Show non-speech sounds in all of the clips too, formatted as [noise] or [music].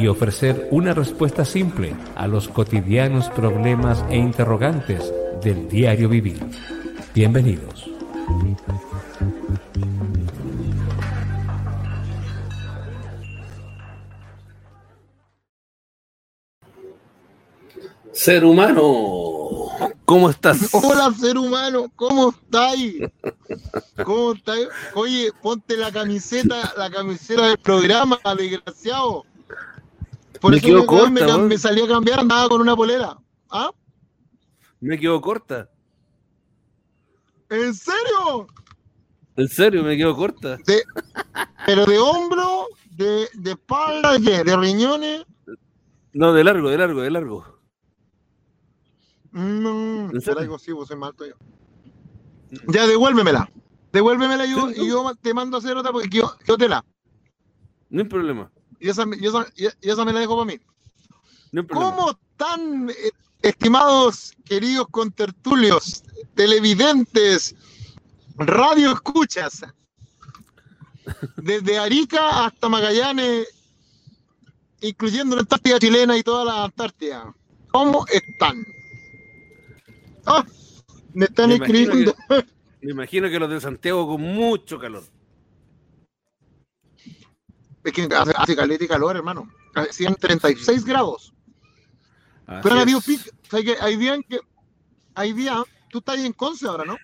y ofrecer una respuesta simple a los cotidianos problemas e interrogantes del diario vivir. Bienvenidos. Ser humano, ¿cómo estás? [laughs] Hola, ser humano, ¿cómo estáis? ¿Cómo estáis? Oye, ponte la camiseta, la camiseta del programa, desgraciado. Por Me eso quedó me, corta, me, me salí a cambiar, andaba con una polera. ¿Ah? Me quedo corta. ¿En serio? En serio, me quedo corta. De, pero de hombro, de, de espalda, ¿de qué? ¿De riñones? No, de largo, de largo, de largo. No, ¿En serio? sí, vos soy mal yo. Ya, devuélvemela. Devuélvemela yo, y yo te mando a hacer otra porque yo, yo te la. No hay problema. Y esa, y esa, y esa me la dejo para mí. No. ¿Cómo están, eh, estimados, queridos contertulios, televidentes, radio escuchas? Desde Arica hasta Magallanes, incluyendo la Antártida chilena y toda la Antártida. ¿Cómo están? Ah, me están Me imagino escribiendo. Me imagino que los de Santiago con mucho calor. Es que hace, hace caleta y calor, hermano. Hacían 36 grados. Así Pero es. pic- o sea, que hay días en que. Hay días. Tú estás ahí en Conce ahora, ¿no?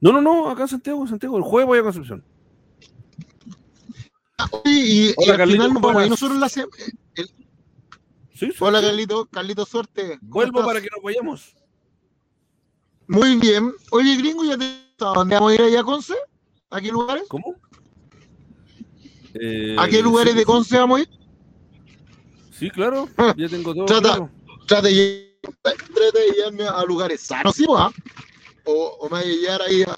No, no, no, acá en Santiago, Santiago, el jueves voy a Concepción. Y, y Hola, al Carlitos, final nos nosotros la se- el- Sí, sí, Hola sí. Carlito, Carlito suerte. ¿Cómo Vuelvo estás? para que nos vayamos. Muy bien. Oye, gringo, ¿ya te ¿a dónde vamos a ir allá a Conce? ¿A qué lugares? ¿Cómo? Eh, ¿A qué lugares sí, de Conce vamos a ir? Sí, claro, ya tengo todo. Trata- claro. De, llevarme a lugares sanos, ¿sí, va? O, o me voy a llevar ahí a,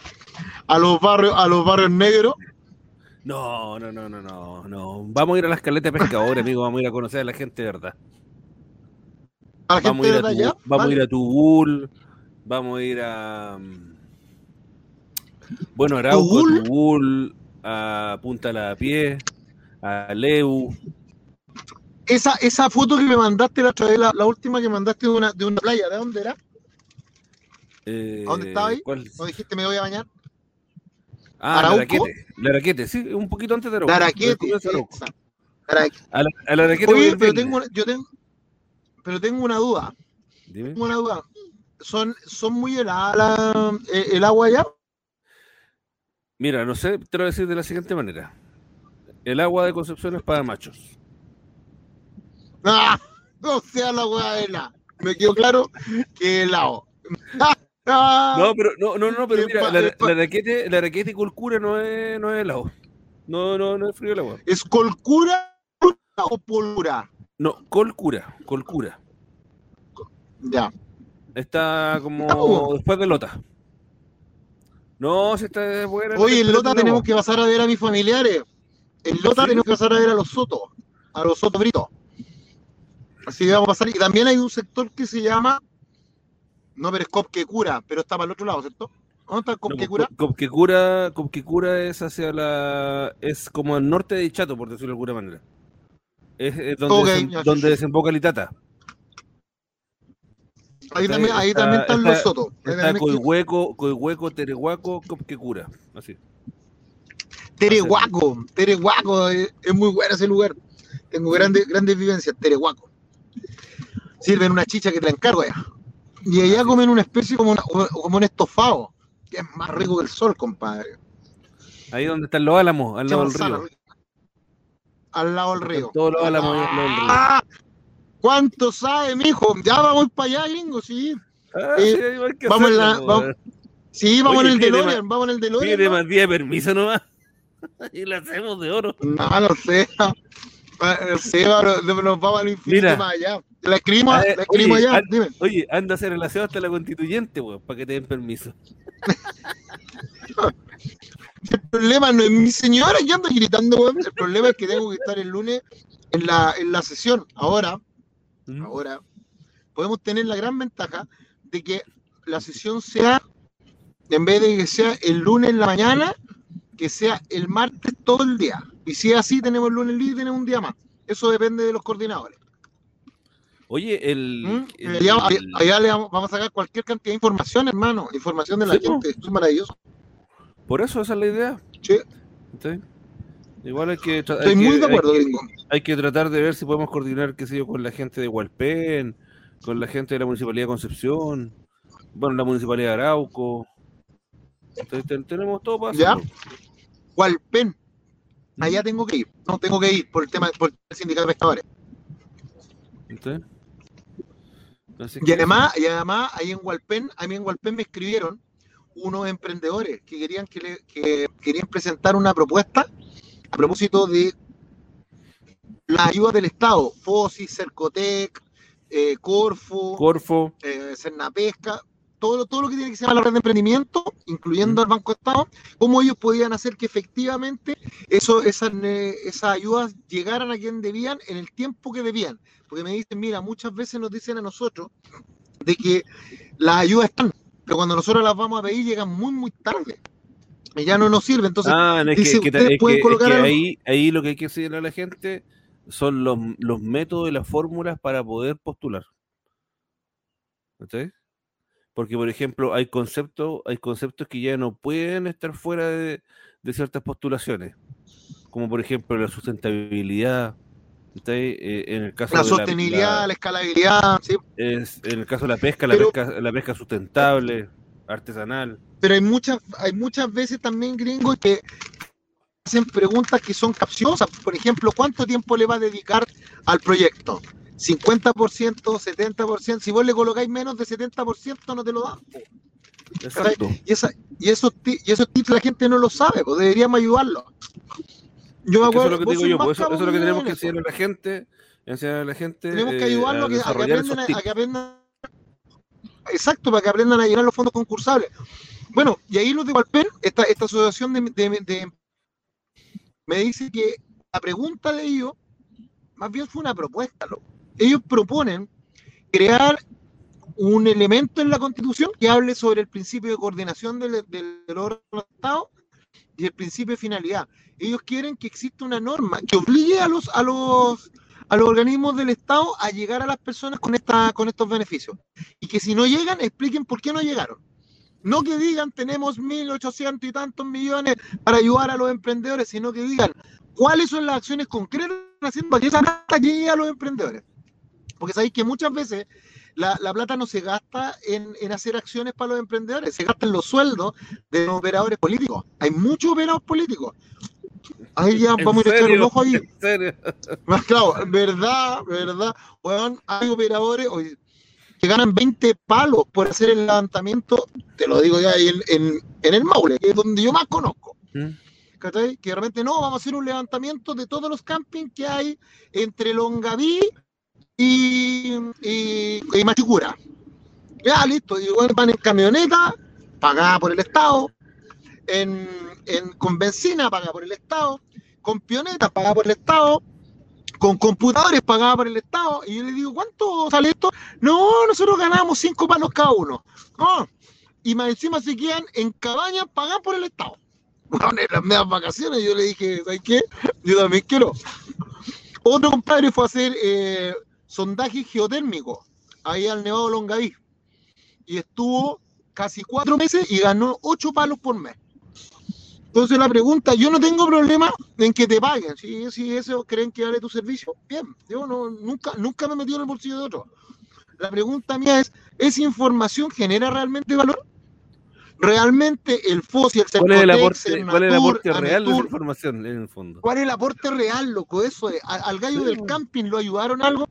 a los barrios, a los barrios negros. No, no, no, no, no, no. Vamos a ir a las caletas de pescadores, amigo. Vamos a ir a conocer a la gente de verdad. A Vamos a ir a, allá. Vamos ir a Tubul, vamos a ir a bueno, Arauco, ¿Tubul? Tubul, a Punta La Pie, a Leu. Esa, esa foto que me mandaste la otra vez, la, la última que mandaste de una, de una playa, ¿de dónde era? eh, ¿A dónde estaba ahí? ¿cuál? ¿O dijiste me voy a bañar? Ah, ¿Arauco? Laraquete. Laraquete, sí, un poquito antes de Arauco. De esa. Daraquete. A, la, a voy Oye, pero tengo, una- yo tengo, pero tengo una duda. Dime. Tengo una duda. ¿Son, son muy heladas la- eh, el agua allá? Mira, no sé, te lo voy a decir de la siguiente manera. El agua de Concepción es para machos. ¡Ah! No sea la hueá helada. Me quedó claro que helado. ¡Ah! [laughs] No, pero no, no, no, pero mira, la, la raquete, la raquete colcura no es, no es helado. No, no, no es frío el agua. ¿Es colcura o polura? No, colcura, colcura. Ya. Está como después de Lota. No, si está buena. la Oye, en Lota tenemos que pasar a ver a mis familiares. En Lota ¿Sí? tenemos que pasar a ver a los Sotos, a los Sotos Britos. Así que vamos a pasar. Y también hay un sector que se llama. No, pero es Copquecura, pero está para el otro lado, ¿cierto? ¿Dónde está No, Copquecura? Co- Copquecura, Copquecura es hacia la. es como el norte de Chato, por decirlo de alguna manera. Es, es donde, Ok, desem- donde desemboca Litata. Ahí está- también, ahí está- también están está- los Sotos. Ahí Está Coihueco, Coihueco, Terehuaco, Copquecura. Así. Terehuaco, Terehuaco, es, es muy bueno ese lugar. Tengo grandes, grandes vivencias, Terehuaco. Sirven una chicha que te la encargo allá. Y allá comen una especie como, una- como un estofado, que es más rico que el sol, compadre. Ahí donde están los álamos, al lado del río. Al lado del río. Todos los álamos ahí al lado del río. ¿Cuánto sabe, mijo? Ya vamos para allá, gringo, sí. Ah, Eh, sí, hay que vamos en la- hacerlo, vamos-. Sí, vamos Oye, en el DeLorean, vamos en el DeLorean. Pide ¿no? más día de permiso nomás. [laughs] y la hacemos de oro. No, no sé. No sé, pero nos vamos al infinito Mira. más allá. La escribimos, eh, la escribimos oye, allá, an- dime. Oye, anda a hacer el aseo hasta la constituyente, weón, para que te den permiso. [laughs] El problema no es mi señora que anda gritando, weón. El problema es que tengo que estar el lunes en la, en la sesión. Ahora, ¿Mm? ahora, podemos tener la gran ventaja de que la sesión sea, en vez de que sea el lunes en la mañana, que sea el martes todo el día. Y si es así, tenemos el lunes libre y tenemos un día más. Eso depende de los coordinadores. Oye, el. ¿Mm? el- Allá, le vamos, vamos a sacar cualquier cantidad de información, hermano. Información de la Sí, gente. Es maravilloso. Por eso esa es la idea. Sí, ¿sí? Igual hay que, tra- hay estoy muy que- de acuerdo, hay, gringo. hay que tratar de ver si podemos coordinar, qué sé yo, con la gente de Hualpén, con la gente de la Municipalidad de Concepción, bueno, la Municipalidad de Arauco. Entonces, ten- tenemos todo para Ya. Hualpén. Allá tengo que ir. No, tengo que ir por el tema por el sindicato de pescadores. Así Y además, y además, ahí en Hualpén, a mí en Hualpén me escribieron unos emprendedores que querían que, le- que querían presentar una propuesta a propósito de la ayuda del Estado, FOSI, Cercotec, eh, Corfo, Corfo, eh, Cernapesca, todo, lo- todo lo que tiene que ser la red de emprendimiento, incluyendo el Banco Estado, cómo ellos podían hacer que efectivamente eso, esas, eh, esas ayudas llegaran a quien debían en el tiempo que debían. Porque me dicen, mira, muchas veces nos dicen a nosotros de que las ayudas están, pero cuando nosotros las vamos a pedir llegan muy, muy tarde. Y ya no nos sirve. Entonces, Ah, no, es dice, que, es es colocar que ahí, ahí lo que hay que enseñar a la gente son los, los métodos y las fórmulas para poder postular. ¿Cachai? Porque, por ejemplo, hay conceptos, hay conceptos que ya no pueden estar fuera de, de ciertas postulaciones. Como por ejemplo la sustentabilidad. Eh, en el caso la de sostenibilidad, la, la- escalabilidad, ¿sí? es- en el caso de la pesca, la, pesca, la pesca sustentable, artesanal. Pero hay muchas, hay muchas veces también gringos que hacen preguntas que son capciosas. Por ejemplo, ¿cuánto tiempo le va a dedicar al proyecto? ¿50%, 70%? Si vos le colocáis menos de 70%, no te lo dan. Exacto. Y, esa, y, esos, ti- y esos tips la gente no lo sabe, pues deberíamos ayudarlos. Yo me Es que eso es acuerdo, lo que digo yo, pues eso, es lo que tenemos en que enseñar a la gente, enseñar a la gente Tenemos que eh, ayudarlos a a que, a que desarrollar aprendan a, tips. a que aprendan. Exacto, para que aprendan a llenar los fondos concursables. Bueno, y ahí los de Valpen, esta, esta asociación de, me dice que la pregunta de ellos, más bien fue una propuesta. Ellos proponen crear un elemento en la Constitución que hable sobre el principio de coordinación del, del, del órgano de Estado y el principio de finalidad. Ellos quieren que exista una norma que obligue a los, a los, a los organismos del Estado a llegar a las personas con, esta, con estos beneficios. Y que si no llegan, expliquen por qué no llegaron. No que digan tenemos 1.800 y tantos millones para ayudar a los emprendedores, sino que digan cuáles son las acciones concretas que están haciendo para que esa plata llegue a los emprendedores. Porque sabéis que muchas veces la, la plata no se gasta en, en hacer acciones para los emprendedores, se gasta en los sueldos de los operadores políticos. Hay muchos operadores políticos. Ahí ya ¿En vamos a echar un ojo ahí. ¿En serio? [laughs] Claro, verdad, verdad. Weón, hay operadores que ganan 20 palos por hacer el levantamiento, te lo digo ya ahí en, en, en el Maule, que es donde yo más conozco. ¿Mm? ¿cachai? Que de repente no, vamos a hacer un levantamiento de todos los campings que hay entre Longaví y, y, y Machicura. Ya, listo. Y bueno, van en camioneta, pagada por el Estado, en, en- con benzina, pagada por el Estado, con pionetas, pagada por el Estado, con computadores, pagada por el Estado. Y yo le digo, ¿cuánto sale esto? No, nosotros ganamos cinco palos cada uno. Ah, y más encima se quedan en cabañas pagadas por el Estado. Bueno, en las medias vacaciones yo le dije, ¿sabes qué? Yo también quiero. Otro compadre fue a hacer eh, sondaje geotérmico ahí al Nevado Longaví. Y estuvo casi cuatro meses y ganó ocho palos por mes. Entonces la pregunta, yo no tengo problema en que te paguen. Si, si eso creen que vale tu servicio, bien. Yo no, nunca, nunca me he metido en el bolsillo de otro. La pregunta mía es, ¿esa información genera realmente valor? ¿Realmente el FOSI, el ¿Cuál es el aporte, cuál es el aporte real de esa información en el fondo? ¿Cuál es el aporte real, loco? Eso es. Al gallo Sí, del camping lo ayudaron algo,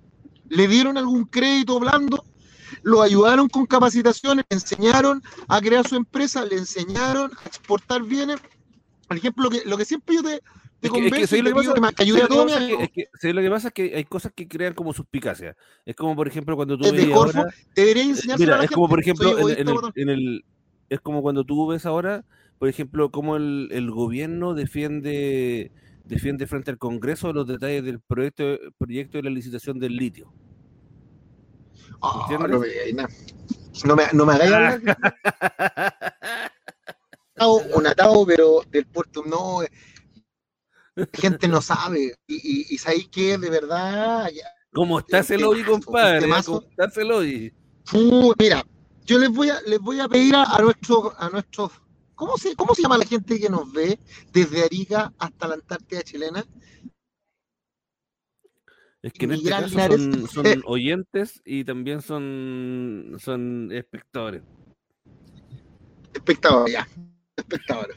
le dieron algún crédito blando, lo ayudaron con capacitaciones, le enseñaron a crear su empresa, le enseñaron a exportar bienes. Por ejemplo, lo que, lo que siempre yo te, te Es que, es que, convenzo y ¿sabes te lo que pido pasa? que me- que ¿Sabes ayude a? Que- amigos. es que- ¿sabes lo que pasa es que hay cosas que crean como suspicacia. Es como, por ejemplo, cuando tú Es de veías Corfo, ahora- Debería enseñárselo a Mira, la es como por gente. ejemplo en, en el, en el- es como cuando tú ves ahora, por ejemplo, cómo el, el gobierno defiende defiende frente al Congreso los detalles del proyecto proyecto de la licitación del litio. ¿entiendes? no me. No me, no me hagáis. [laughs] atado, un atado, pero del puerto no. La gente no sabe. Y, y, y sabéis que de verdad. ya- ¿Cómo está ese lobby, compadre? ¿Cómo está ese lobby? Uh, mira, yo les voy a, les voy a pedir a, a nuestros, a nuestros. ¿cómo se, ¿Cómo se llama la gente que nos ve desde Arica hasta la Antártida chilena? Es que en este caso son, son oyentes y también son, son espectadores. Espectador, ya. Espectador.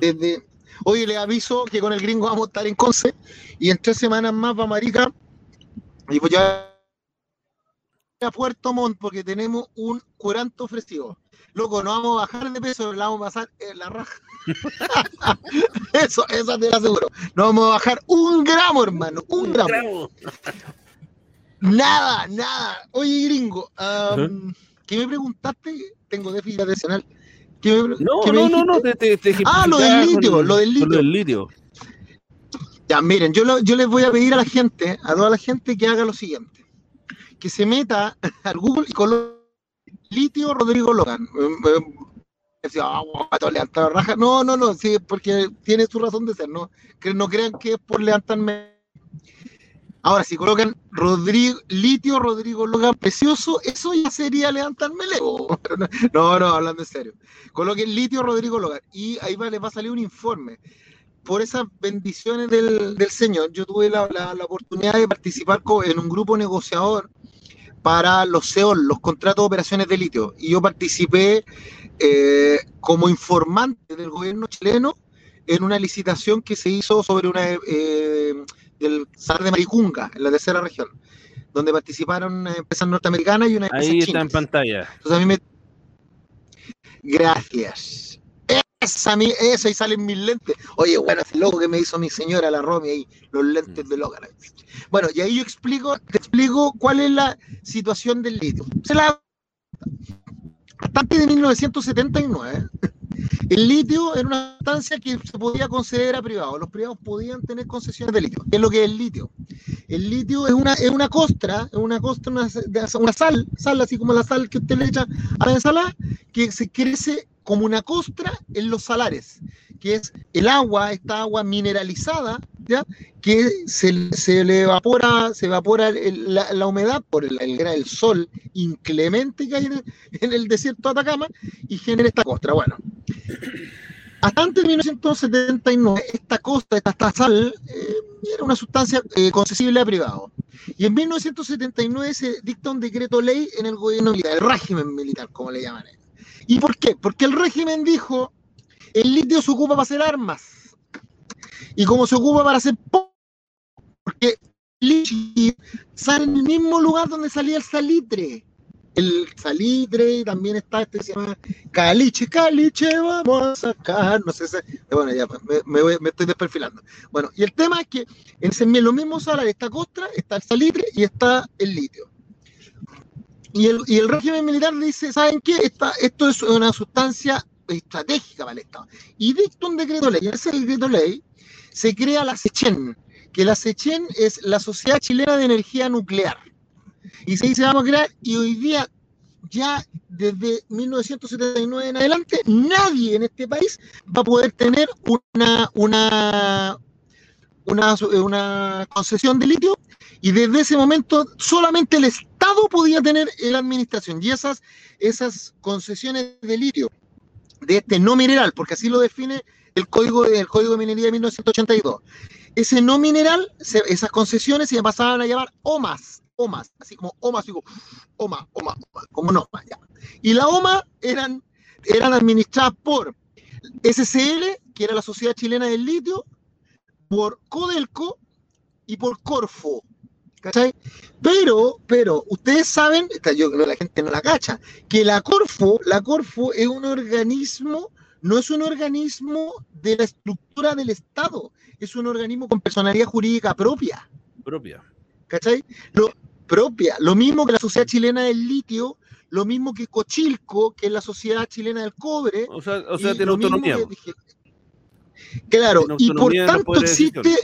Desde, oye, les aviso que con el gringo vamos a estar en Conce y en tres semanas más vamos a Arica y pues ya a Puerto Montt porque tenemos un curanto ofrecido. Loco, no vamos a bajar de peso, la vamos a pasar en la raja. [laughs] eso, eso te lo aseguro. No vamos a bajar un gramo, hermano, un gramo. Nada, nada. Oye, gringo, am, ¿qué me preguntaste? Tengo déficit atencional. ¿Qué me pre- No, qué no, no, no, te, te, te Ah, lo del litio, con- lo del litio. Lo del litio. Ya, miren, yo, lo- yo les voy a pedir a la gente, a toda la gente, que haga lo siguiente. Que se meta [laughs] al Google y coloque litio Rodrigo Logan. Eh, decía, ah. No, no, no, sí, porque tiene su razón de ser, no, que no crean que es por levantarme. Ahora, si colocan Rodrigo, litio Rodrigo Logan precioso, eso ya sería levantarme. Pero [laughs] No, no, hablando en serio. Coloquen litio Rodrigo Logan y ahí va, les va a salir un informe por esas bendiciones del, del Señor, yo tuve la, la- oportunidad de participar en un grupo negociador para los CEOL, los contratos de operaciones de litio. Y yo participé eh, como informante del gobierno chileno en una licitación que se hizo sobre una eh, del Salar de Maricunga, en la tercera región, donde participaron una empresas norteamericanas y una empresa Ahí está en pantalla. Entonces a mí me... Gracias. Esa, mi- eso, ahí salen mis lentes. Oye, bueno, ese loco que me hizo mi señora, la Romy, ahí, los lentes de Logan. Bueno, y ahí yo explico, te explico cuál es la situación del litio. Se la... Antes de 1979, el litio era una sustancia que se podía conceder a privados. Los privados podían tener concesiones de litio. ¿Qué es lo que es el litio? El litio es una, es una costra, es una costra, una sal, sal así como la sal que usted le echa a la ensalada, que se crece como una costra en los salares, que es el agua, esta agua mineralizada, ¿ya? que se, se le evapora, se evapora la, humedad por el, el, el sol inclemente que hay en el, desierto de Atacama y genera esta costra. Bueno, hasta antes de 1979, esta costa, esta, sal, eh, era una sustancia eh, concesible a privados. Y en 1979 se dicta un decreto ley en el gobierno militar, el régimen militar, como le llaman. ¿Y por qué? Porque el régimen dijo, el litio se ocupa para hacer armas. Y como se ocupa para hacer... po- Porque litio sale en el mismo lugar donde salía el salitre. El salitre, y también está este se llama caliche, caliche, vamos a sacar, no sé, si- bueno, ya me, voy- me estoy desperfilando. Bueno, y el tema es que en los mismos salares está costra, está el salitre y está el litio. Y el, y el régimen militar dice, ¿saben qué? Esta, esto es una sustancia estratégica para el Estado. Y dicta un decreto ley. Ese decreto ley se crea la SECHEN, que la SECHEN es la Sociedad Chilena de Energía Nuclear. Y se dice, vamos a crear, y hoy día, ya desde 1979 en adelante, nadie en este país va a poder tener una, una, una, una concesión de litio y desde ese momento solamente el Estado podía tener la administración y esas, esas concesiones de litio de este no mineral, porque así lo define el código, el código de minería de 1982. Ese no mineral, esas concesiones se pasaban a llamar OMAS, OMAS, así como OMAS, digo, OMA, OMA, OMA, como no. Y la OMA eran, eran administradas por SCL, que era la Sociedad Chilena del Litio, por Codelco y por Corfo. ¿Cachai? Pero, pero, ustedes saben, yo creo que la gente no la cacha, que la Corfo, la Corfo es un organismo no es un organismo de la estructura del Estado, es un organismo con personalidad jurídica propia. Propia. ¿Cachai? Lo, propia. Lo mismo que la Sociedad Chilena del Litio, lo mismo que Cochilco, que es la Sociedad Chilena del Cobre. O sea, o sea tiene autonomía. Claro, y por tanto existe.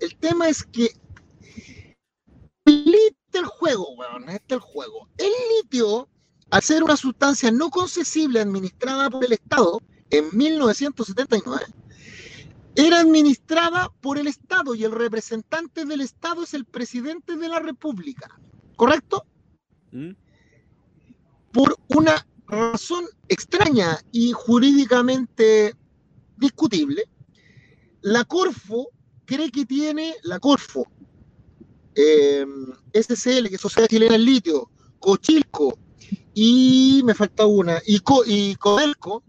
El tema es que el juego, weón, este es el juego. El litio, al ser una sustancia no concesible administrada por el Estado en 1979, era administrada por el Estado y el representante del Estado es el presidente de la República. ¿Correcto? ¿Mm? Por una razón extraña y jurídicamente discutible, la Corfo cree que tiene, la Corfo, eh, SCL, que es Sociedad Chilena del Litio, Cochilco, y me falta una, y, Codelco,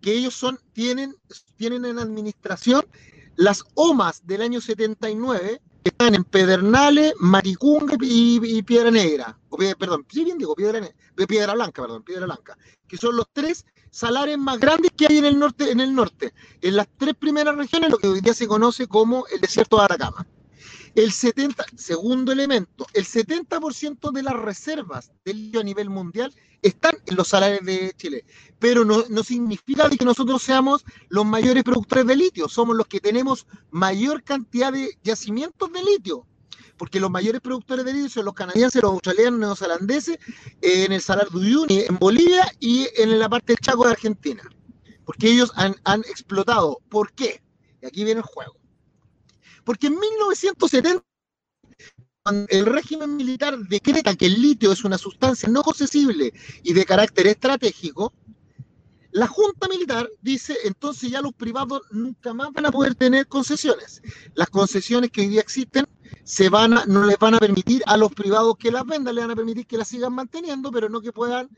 que ellos son, tienen, tienen en administración las OMAS del año 79, que están en Pedernales, Maricunga y, Piedra Negra, o, perdón, sí bien digo, Piedra Blanca, perdón, Piedra Blanca, que son los tres salares más grandes que hay en el norte, en el norte, en las tres primeras regiones, lo que hoy día se conoce como el desierto de Atacama. El 70, segundo elemento, el 70% de las reservas del litio a nivel mundial están en los salarios de Chile, pero no, no significa que nosotros seamos los mayores productores de litio, somos los que tenemos mayor cantidad de yacimientos de litio, porque los mayores productores de litio son los canadienses, los australianos, neozelandeses, en el Salar de Uyuni, en Bolivia y en la parte del Chaco de Argentina, porque ellos han, han explotado. ¿Por qué? Y aquí viene el juego porque en 1970, cuando el régimen militar decreta que el litio es una sustancia no accesible y de carácter estratégico, la Junta Militar dice, entonces ya los privados nunca más van a poder tener concesiones. Las concesiones que hoy día existen se van no les van a permitir a los privados que las vendan, le van a permitir que las sigan manteniendo, pero no que puedan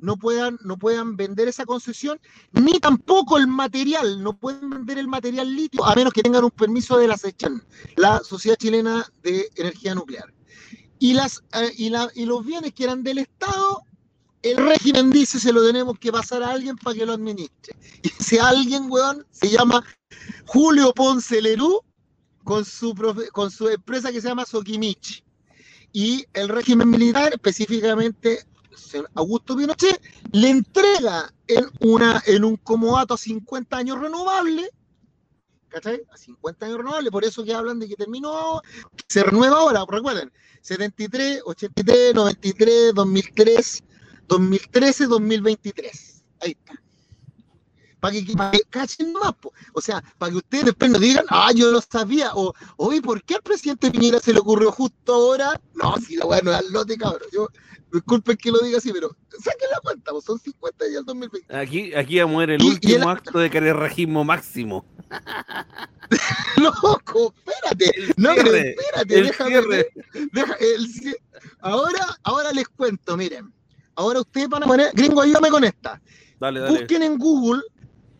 no puedan, no puedan vender esa concesión, ni tampoco el material, no pueden vender el material litio a menos que tengan un permiso de la SECHAN, la Sociedad Chilena de Energía Nuclear. Y, las, eh, y, la, y los bienes que eran del Estado, el régimen dice se lo tenemos que pasar a alguien para que lo administre. Y ese alguien, weón, se llama Julio Ponce Lerú con su, con su empresa que se llama Sokimichi. Y el régimen militar, específicamente Augusto Pinochet le entrega en, una, en un comodato a 50 años renovable, ¿cachai? A 50 años renovable, por eso que hablan de que terminó, se renueva ahora, recuerden, 73, 83, 93, 2003, 2013, 2023. Ahí está. Para que, cachen más, o sea, para que ustedes después no digan, ah, yo lo sabía, o, oye, ¿por qué al presidente Piñera se le ocurrió justo ahora? No, si la weá no es al lote, cabrón. Yo, Disculpen que lo diga así, pero saquen la cuenta, son 50 días 2020. Aquí, aquí a muere el último acto de carerrajismo máximo. [laughs] Loco, espérate. no, pero espérate, déjame. ahora, ahora les cuento, miren. Ahora ustedes van a poner, gringo, ayúdame con esta. Dale, dale. Busquen en Google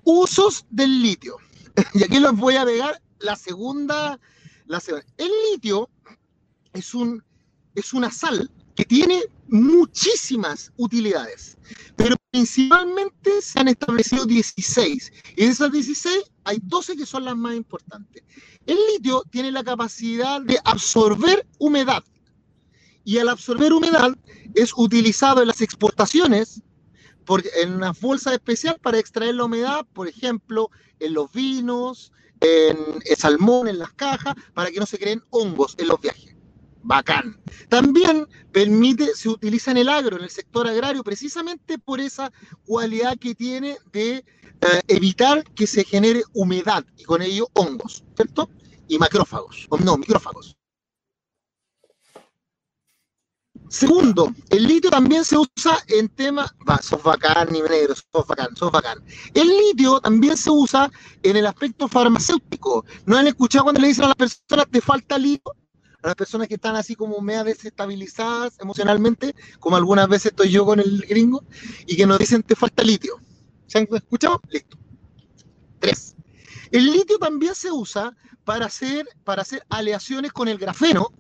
usos del litio. [laughs] y aquí les voy a pegar la segunda, la segunda. El litio es un es una sal que tiene muchísimas utilidades, pero principalmente se han establecido 16. Y de esas 16 hay 12 que son las más importantes. El litio tiene la capacidad de absorber humedad y al absorber humedad es utilizado en las exportaciones por, en una bolsa especial para extraer la humedad, por ejemplo, en los vinos, en el salmón, en las cajas, para que no se creen hongos en los viajes bacán. También permite, se utiliza en el agro, en el sector agrario, precisamente por esa cualidad que tiene de eh, evitar que se genere humedad y con ello hongos, ¿cierto? Y macrófagos, o no, micrófagos. Segundo, el litio también se usa en temas, va, sos bacán, ni negro, sos bacán, sos bacán. El litio también se usa en el aspecto farmacéutico. ¿No han escuchado cuando le dicen a las personas te falta litio? a las personas que están así como media desestabilizadas emocionalmente, como algunas veces estoy yo con el gringo, y que nos dicen te falta litio. ¿Se han escuchado? Listo. Tres. El litio también se usa para hacer, para hacer aleaciones con el grafeno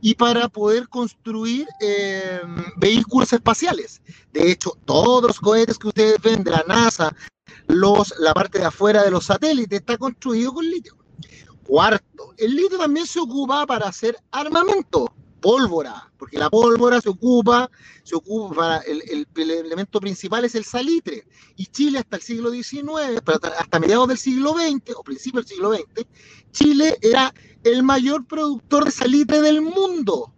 y para poder construir eh, vehículos espaciales. De hecho, todos los cohetes que ustedes ven de la NASA, los, la parte de afuera de los satélites, está construido con litio. Cuarto, el litio también se ocupa para hacer armamento pólvora, porque la pólvora se ocupa, se ocupa, el, el, elemento principal es el salitre, y Chile hasta el siglo XIX, hasta mediados del siglo XX, o principios del siglo XX, Chile era el mayor productor de salitre del mundo,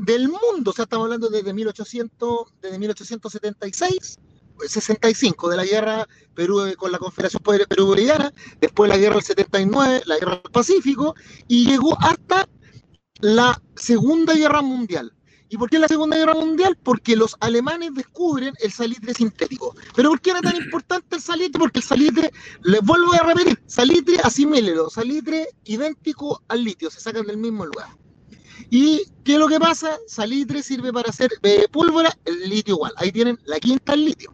del mundo, o sea, estamos hablando desde 1800, desde 1876, 65 de la guerra Perú eh, con la Confederación Perú-Boliviana, después la guerra del 79, la guerra del Pacífico, y llegó hasta la Segunda Guerra Mundial. ¿Y por qué la Segunda Guerra Mundial? Porque los alemanes descubren el salitre sintético. ¿Pero por qué era tan importante el salitre? Porque el salitre, les vuelvo a repetir, salitre asimélelo, salitre idéntico al litio, se sacan del mismo lugar. ¿Y qué es lo que pasa? Salitre sirve para hacer eh, pólvora, el litio igual. Ahí tienen la quinta, el litio.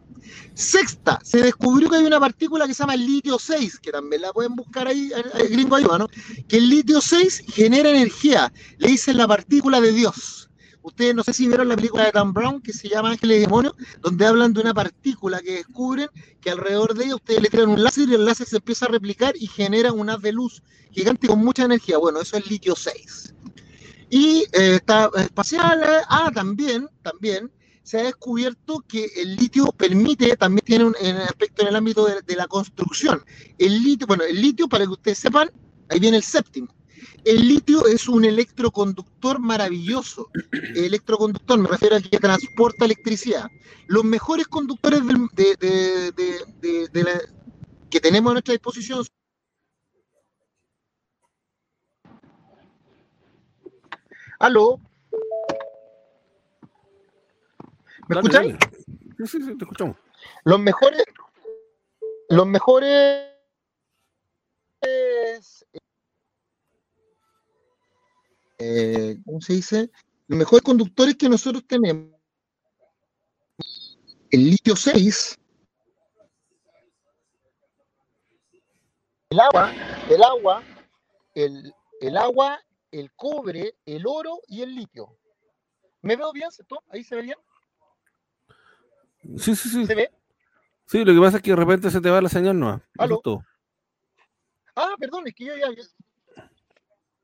Sexta, se descubrió que hay una partícula que se llama litio 6, que también la pueden buscar ahí, el gringo ayuda, ¿no? Que el litio 6 genera energía, le dicen la partícula de Dios. Ustedes no sé si vieron la película de Dan Brown que se llama Ángeles y Demonios, donde hablan de una partícula que descubren que alrededor de ella ustedes le tiran un láser y el láser se empieza a replicar y genera un haz de luz gigante con mucha energía. Bueno, eso es litio 6. Y eh, está espacial, eh, ah, también, también, se ha descubierto que el litio permite, también tiene un, aspecto en el ámbito de, la construcción. El litio, bueno, el litio, para que ustedes sepan, ahí viene el séptimo. El litio es un electroconductor maravilloso. El electroconductor me refiero al que transporta electricidad. Los mejores conductores que tenemos a nuestra disposición ¿Aló? ¿Me escucháis? Sí, sí, sí, te escuchamos. Los mejores, los mejores eh, ¿cómo se dice? Los mejores conductores que nosotros tenemos, el litio 6, el agua, el agua, el, el agua, el cobre, el oro y el litio. ¿Me veo bien? ¿Ahí se ve bien? Sí, sí, sí. ¿Se ve? Sí, lo que pasa es que de repente se te va la señal, ¿no? ¿Aló? Ah, perdón, es que yo ya.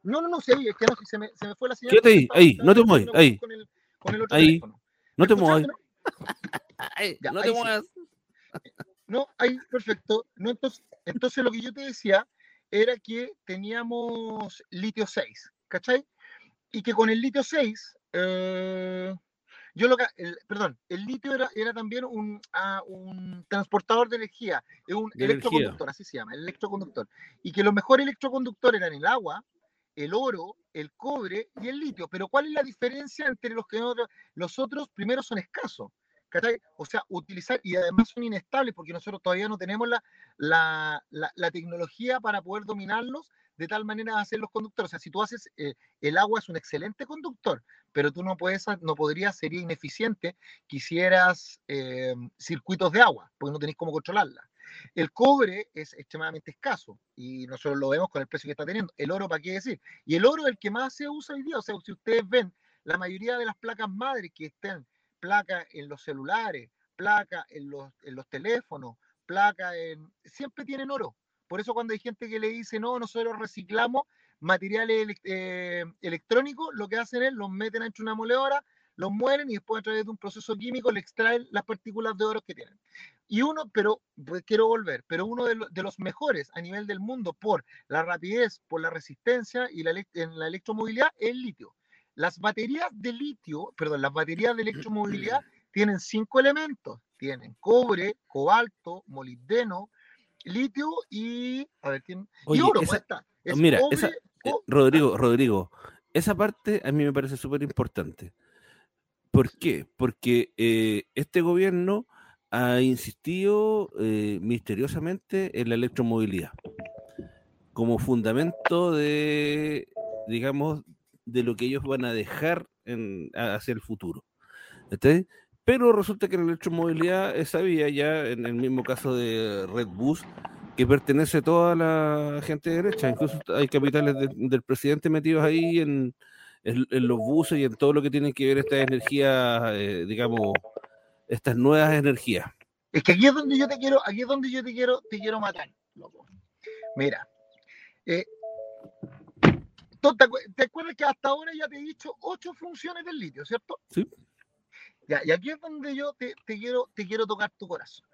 No, no, no, sí, es que no, se me, se me fue la señal. Quédate ahí, ahí, no te muevas, ahí. Con el, con el otro ahí. Teléfono. No te muevas. No, [laughs] ya, no te muevas. No, ahí, perfecto. No, entonces, entonces lo que yo te decía era que teníamos litio 6, ¿cachai? Y que con el litio 6, eh, yo lo que, perdón, el litio era, era también un, ah, un transportador de energía, un electroconductor, así se llama, el electroconductor. Y que los mejores electroconductores eran el agua, el oro, el cobre y el litio. Pero ¿cuál es la diferencia entre los que los otros? Primero son escasos. O sea, utilizar, y además son inestables porque nosotros todavía no tenemos la, la, la, tecnología para poder dominarlos de tal manera de hacer los conductores. O sea, si tú haces, eh, el agua es un excelente conductor, pero tú no puedes, no podrías, sería ineficiente que hicieras eh, circuitos de agua, porque no tenéis cómo controlarla. El cobre es extremadamente escaso y nosotros lo vemos con el precio que está teniendo. El oro, ¿para qué decir? Y el oro es el que más se usa hoy día. O sea, si ustedes ven la mayoría de las placas madres que están, placa en los celulares, placa en los, en los teléfonos, placa en... siempre tienen oro. Por eso cuando hay gente que le dice, no, nosotros reciclamos materiales eh, electrónicos, lo que hacen es los meten en una moledora, los mueren y después a través de un proceso químico le extraen las partículas de oro que tienen. Y uno, pero pues, quiero volver, pero uno de, los mejores a nivel del mundo por la rapidez, por la resistencia y en la electromovilidad es el litio. Las baterías de litio, perdón, las baterías de [clears throat] electromovilidad tienen cinco elementos. Tienen cobre, cobalto, molibdeno, litio y, a ver, ¿quién? y oro. Esa, mira, esa, eh, Rodrigo, Rodrigo, esa parte a mí me parece súper importante. ¿Por qué? Porque eh, este gobierno ha insistido eh, misteriosamente en la electromovilidad como fundamento de, digamos, de lo que ellos van a dejar en, hacia el futuro. Pero resulta que la electromovilidad, esa vía ya, en el mismo caso de Red Bus, que pertenece a toda la gente de derecha. Incluso hay capitales del presidente metidos ahí en, los buses y en todo lo que tiene que ver estas energías, eh, digamos, estas nuevas energías. Es que aquí es donde yo te quiero, aquí es donde yo te quiero, te quiero matar, loco. Mira, eh, ¿te, acuerdas que hasta ahora ya te he dicho ocho funciones del litio, cierto? Sí. Ya, y aquí es donde yo te, quiero, te quiero tocar tu corazón.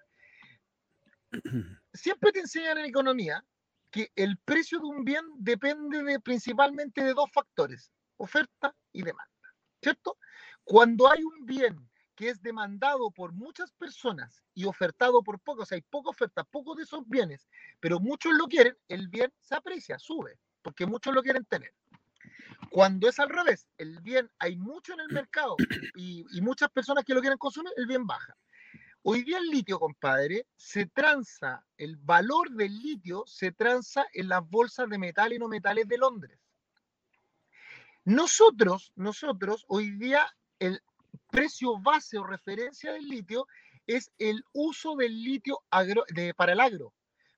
[clears throat] Siempre te enseñan en economía que el precio de un bien depende de, principalmente de dos factores, oferta y demanda, ¿cierto? Cuando hay un bien que es demandado por muchas personas y ofertado por pocos, hay poca oferta, pocos de esos bienes, pero muchos lo quieren, el bien se aprecia, sube, porque muchos lo quieren tener. Cuando es al revés, el bien hay mucho en el mercado y, y muchas personas que lo quieren consumir, el bien baja. Hoy día el litio, compadre, se transa, el valor del litio se transa en las bolsas de metal y no metales de Londres. Nosotros, nosotros, hoy día el precio base o referencia del litio es el uso del litio de, para el agro,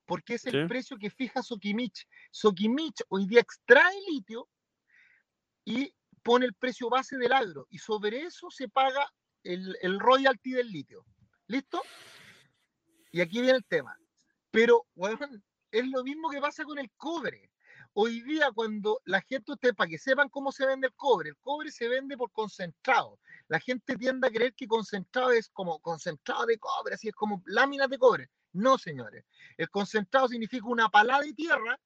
porque es el precio que fija Sokimich. Sokimich hoy día extrae litio y pone el precio base del agro, y sobre eso se paga el, el royalty del litio. ¿Listo? Y aquí viene el tema. Pero, bueno, es lo mismo que pasa con el cobre. Hoy día, cuando la gente, usted, para que sepan cómo se vende el cobre, el cobre se vende por concentrado. La gente tiende a creer que concentrado es como concentrado de cobre, así es como láminas de cobre. No, señores. El concentrado significa una pala de tierra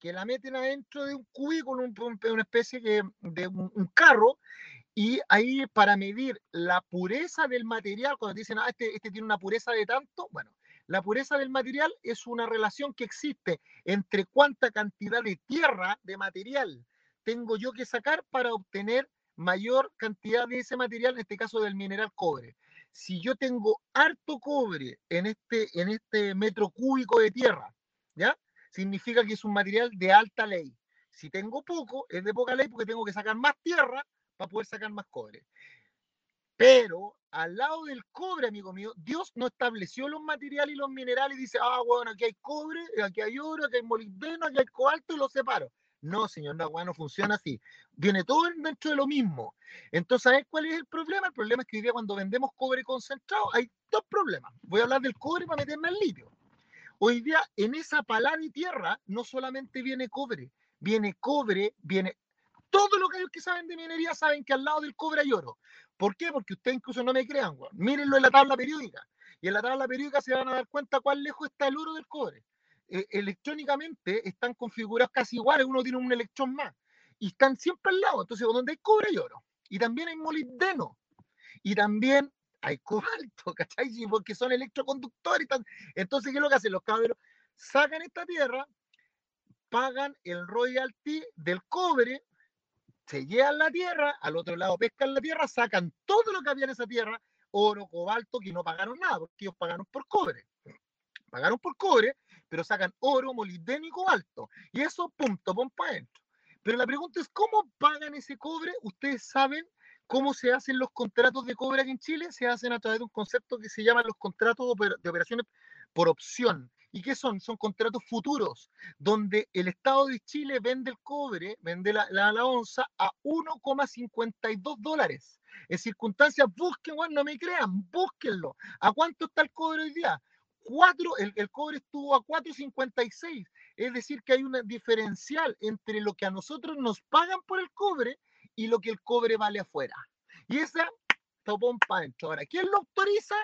que la meten adentro de un cubículo, una especie de, un, carro, y ahí para medir la pureza del material, cuando dicen, ah, este, este tiene una pureza de tanto, bueno, la pureza del material es una relación que existe entre cuánta cantidad de tierra, de material, tengo yo que sacar para obtener mayor cantidad de ese material, en este caso del mineral cobre. Si yo tengo harto cobre en este, en este metro cúbico de tierra, ¿ya? Significa que es un material de alta ley. Si tengo poco, es de poca ley porque tengo que sacar más tierra para poder sacar más cobre. Pero al lado del cobre, amigo mío, Dios no estableció los materiales y los minerales y dice, ah, bueno, aquí hay cobre, aquí hay oro, aquí hay molibdeno, aquí hay cobalto y los separo. No, señor, no, funciona así. Viene todo dentro de lo mismo. Entonces, ¿sabes cuál es el problema? El problema es que hoy día cuando vendemos cobre concentrado hay dos problemas. Voy a hablar del cobre para meterme al litio. Hoy día en esa palada de tierra no solamente viene cobre, viene cobre, viene todo lo que ellos que saben de minería saben que al lado del cobre hay oro. ¿Por qué? Porque ustedes incluso no me crean, Mírenlo en la tabla periódica. Y en la tabla periódica se van a dar cuenta cuán lejos está el oro del cobre. E, electrónicamente están configurados casi iguales, uno tiene un electrón más. Y están siempre al lado. Entonces, donde hay cobre hay oro. Y también hay molibdeno. Y también hay cobalto, [laughs] ¿cachai? Porque son electroconductores. Entonces, ¿qué es lo que hacen los cabros? Sacan esta tierra, pagan el royalty del cobre, se llevan la tierra, al otro lado pescan la tierra, sacan todo lo que había en esa tierra, oro, cobalto, que no pagaron nada, porque ellos pagaron por cobre. Pagaron por cobre, pero sacan oro, molibdeno y cobalto. Y eso, punto, pompa adentro. Pero la pregunta es, ¿cómo pagan ese cobre? Ustedes saben cómo se hacen los contratos de cobre aquí en Chile. Se hacen a través de un concepto que se llama los contratos de operaciones por opción. ¿Y qué son? Son contratos futuros, donde el Estado de Chile vende el cobre, vende la, la, onza a 1,52 dólares. En circunstancias, busquen, bueno, no me crean, búsquenlo. ¿A cuánto está el cobre hoy día? 4, el, el cobre estuvo a 4,56. Es decir, que hay un diferencial entre lo que a nosotros nos pagan por el cobre y lo que el cobre vale afuera. Y esa topón para adentro. Ahora, ¿quién lo autoriza?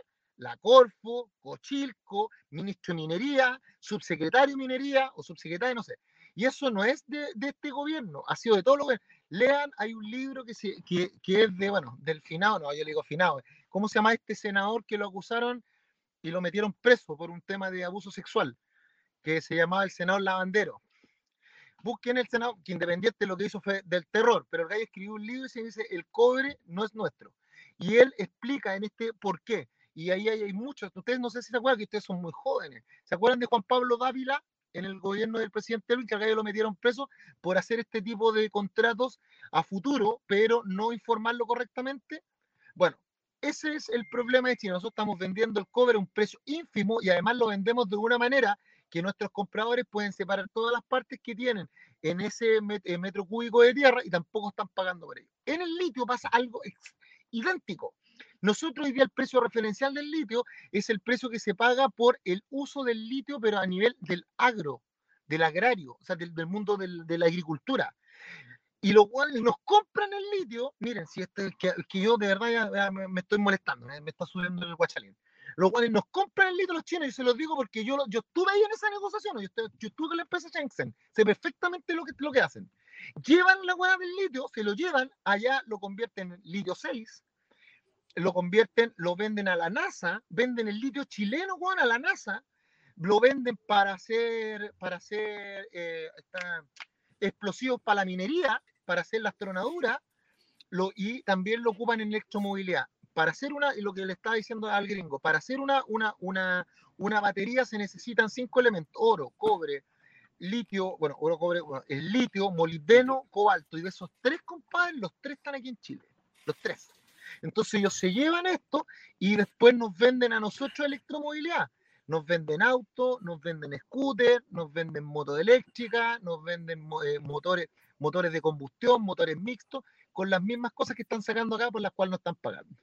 la Corfo, Cochilco, ministro de Minería, subsecretario de Minería o subsecretario, no sé. Y eso no es de, este gobierno, ha sido de todo lo que... Lean, hay un libro que, se, que, es de, bueno, del finado, no, yo le digo finado. ¿Cómo se llama este senador que lo acusaron y lo metieron preso por un tema de abuso sexual? Que se llamaba el senador Lavandero. Busquen el senador, que independiente de lo que hizo fue del terror, pero el gallo escribió un libro y se dice, el cobre no es nuestro. Y él explica en este por qué y ahí hay, muchos. Ustedes no sé si se acuerdan que ustedes son muy jóvenes. ¿Se acuerdan de Juan Pablo Dávila en el gobierno del presidente Luis, que acá lo metieron preso por hacer este tipo de contratos a futuro, pero no informarlo correctamente? Bueno, ese es el problema de China. Nosotros estamos vendiendo el cobre a un precio ínfimo y además lo vendemos de una manera que nuestros compradores pueden separar todas las partes que tienen en ese eh, metro cúbico de tierra y tampoco están pagando por ello. En el litio pasa algo idéntico. Nosotros hoy día el precio referencial del litio es el precio que se paga por el uso del litio, pero a nivel del agro, del agrario, o sea, del, mundo de la agricultura. Y los cuales nos compran el litio, miren, si este que, que yo de verdad ya, me, estoy molestando, me, está subiendo el guachalín. Los cuales nos compran el litio los chinos, y se los digo porque yo, yo estuve ahí en esa negociación, yo, estuve, yo estuve con la empresa Shenzhen, sé perfectamente lo que, lo que hacen. Llevan la hueá del litio, se lo llevan, allá lo convierten en litio 6, lo convierten, lo venden a la NASA, venden el litio chileno, Juan, a la NASA, lo venden para hacer, para hacer eh, explosivos para la minería, para hacer la astronadura, lo, y también lo ocupan en electromovilidad. Para hacer una, lo que le estaba diciendo al gringo, para hacer una, una, una, una batería se necesitan cinco elementos, oro, cobre, litio, bueno, oro, cobre, el litio, molibdeno, cobalto, y de esos tres compadres, los tres están aquí en Chile, los tres. Entonces ellos se llevan esto y después nos venden a nosotros electromovilidad. Nos venden autos, nos venden scooters, nos venden motos eléctricas, nos venden eh, motores, motores de combustión, motores mixtos, con las mismas cosas que están sacando acá por las cuales no están pagando.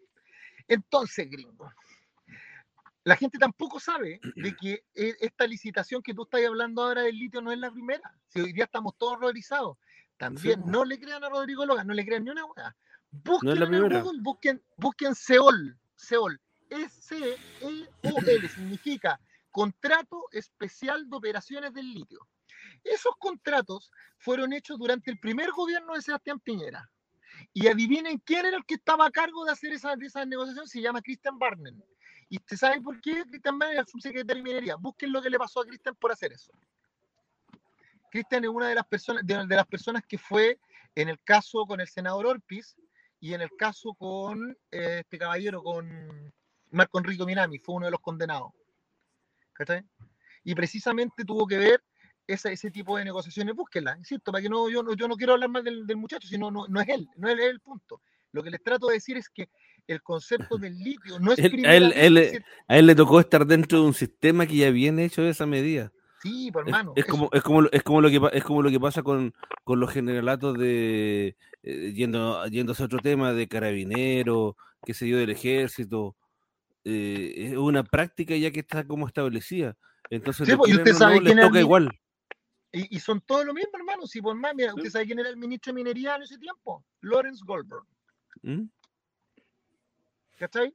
Entonces, gringo, la gente tampoco sabe de [clears throat] que e, esta licitación que tú estás hablando ahora del litio no es la primera. Si hoy día estamos todos horrorizados, también no le crean a Rodrigo Logan, no le crean ni una hueá. Busquen Google, busquen, busquen Seol, Seol, S-E-O-L, significa Contrato Especial de Operaciones del Litio. Esos contratos fueron hechos durante el primer gobierno de Sebastián Piñera. Y adivinen quién era el que estaba a cargo de hacer esas, esas negociaciones, se llama Christian Barnen. ¿Y usted sabe por qué Christian Barnen era el subsecretario de Minería? Busquen lo que le pasó a Christian por hacer eso. Christian es una de las personas, de, de las personas que fue en el caso con el senador Orpiz, y en el caso con eh, este caballero, con Marco Enrico Minami, fue uno de los condenados. Y precisamente tuvo que ver ese, ese tipo de negociaciones, búsquenla, insisto, para que no, yo, no, yo no quiero hablar más del, muchacho, sino no, no es él, no es el punto. Lo que les trato de decir es que el concepto del litio no es... a, [laughs] él, a él le tocó estar dentro de un sistema que ya viene hecho de esa medida. Sí, por pues, hermano. Es, como, es, como, es, como lo que, es como lo que pasa con, con los generalatos de, eh, yendo, yéndose a otro tema, de carabinero, qué sé yo, del ejército. Eh, es una práctica ya que está como establecida. Entonces, sí, pues, usted sabe quién toca igual. Y, y, son todos lo mismo, hermano. Si por más, mira, usted sabe quién era el ministro de Minería en ese tiempo. Lawrence Goldberg. ¿Mm? ¿Cachai?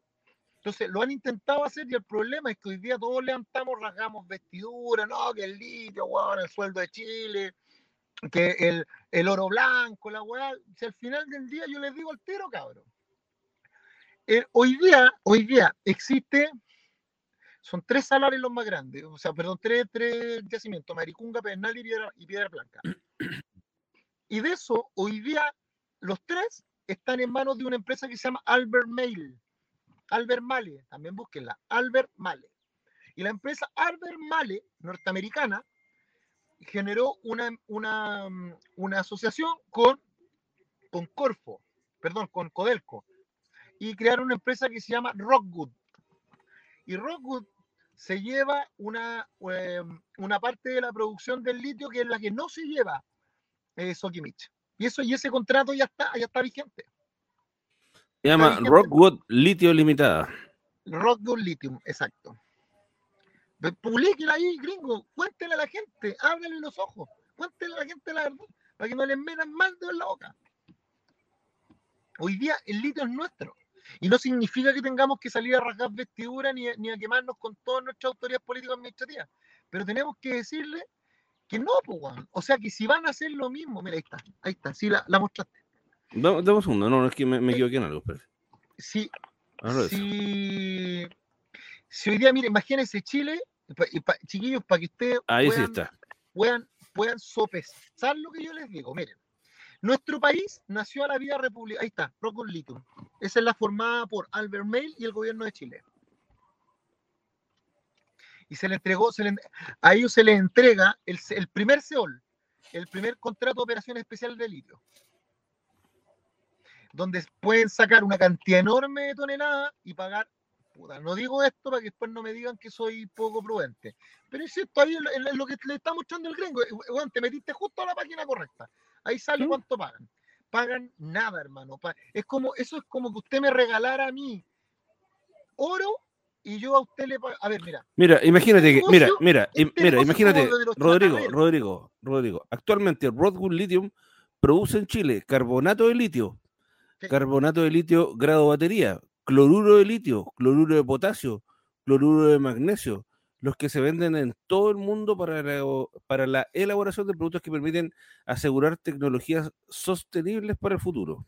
Entonces lo han intentado hacer y el problema es que hoy día todos levantamos, rasgamos vestiduras, no, que el litio, weón, el sueldo de Chile, que el, el oro blanco, la weá. Si al final del día yo les digo al tiro, cabrón. Eh, hoy día, hoy día existe, son tres salarios los más grandes, o sea, perdón, tres, tres yacimientos, Maricunga, Pedernal y Piedra, Piedra Blanca. Y de eso, hoy día, los tres están en manos de una empresa que se llama Albert Mail. Albert Male, también búsquenla, Albert Male. Y la empresa Albert Male, norteamericana, generó una, una, una asociación con, con Corfo, perdón, con Codelco, y crearon una empresa que se llama Rockwood. Y Rockwood se lleva una, em, una parte de la producción del litio que es la que no se lleva eh, Sokimich. Y eso y ese contrato ya está, ya está vigente. Se llama Rockwood Litio Limitada. Rockwood Lithium, exacto. Publiquen ahí, gringo, cuéntenle a la gente, háblenle los ojos, cuéntenle a la gente la verdad, para que no les metan mal de la boca. Hoy día el litio es nuestro. Y no significa que tengamos que salir a rasgar vestiduras ni, ni, a quemarnos con todas nuestras autoridades políticas administrativas. Pero tenemos que decirle que no, pues, O sea, que si van a hacer lo mismo, mira, ahí está, ahí está, sí la, la mostraste. Dame un segundo, no, no es que me, equivoqué en algo. Sí. Si, si hoy día, mire, imagínense Chile, chiquillos, para que ustedes Ahí puedan, sí está. puedan, puedan sopesar lo que yo les digo. Miren, nuestro país nació a la vía república. Ahí está, Rocco Litum. Esa es la formada por Albert Mail y el gobierno de Chile. Y se le entregó, se le, a ellos se les entrega el, primer SEOL, el primer contrato de operación especial de litio donde pueden sacar una cantidad enorme de toneladas y pagar no digo esto para que después no me digan que soy poco prudente, pero es cierto, ahí es lo que le está mostrando el gringo, bueno, te metiste justo a la página correcta, ahí sale cuánto pagan. Pagan nada, hermano. Es como, eso es como que usted me regalara a mí oro y yo a usted le pago. A ver, mira. Mira, imagínate que, mira, mira, este mira, imagínate, Rodrigo, Rodrigo, Rodrigo. Actualmente Rodwood Lithium produce en Chile carbonato de litio, carbonato de litio grado batería, cloruro de litio, cloruro de potasio, cloruro de magnesio, los que se venden en todo el mundo para la, para la elaboración de productos que permiten asegurar tecnologías sostenibles para el futuro.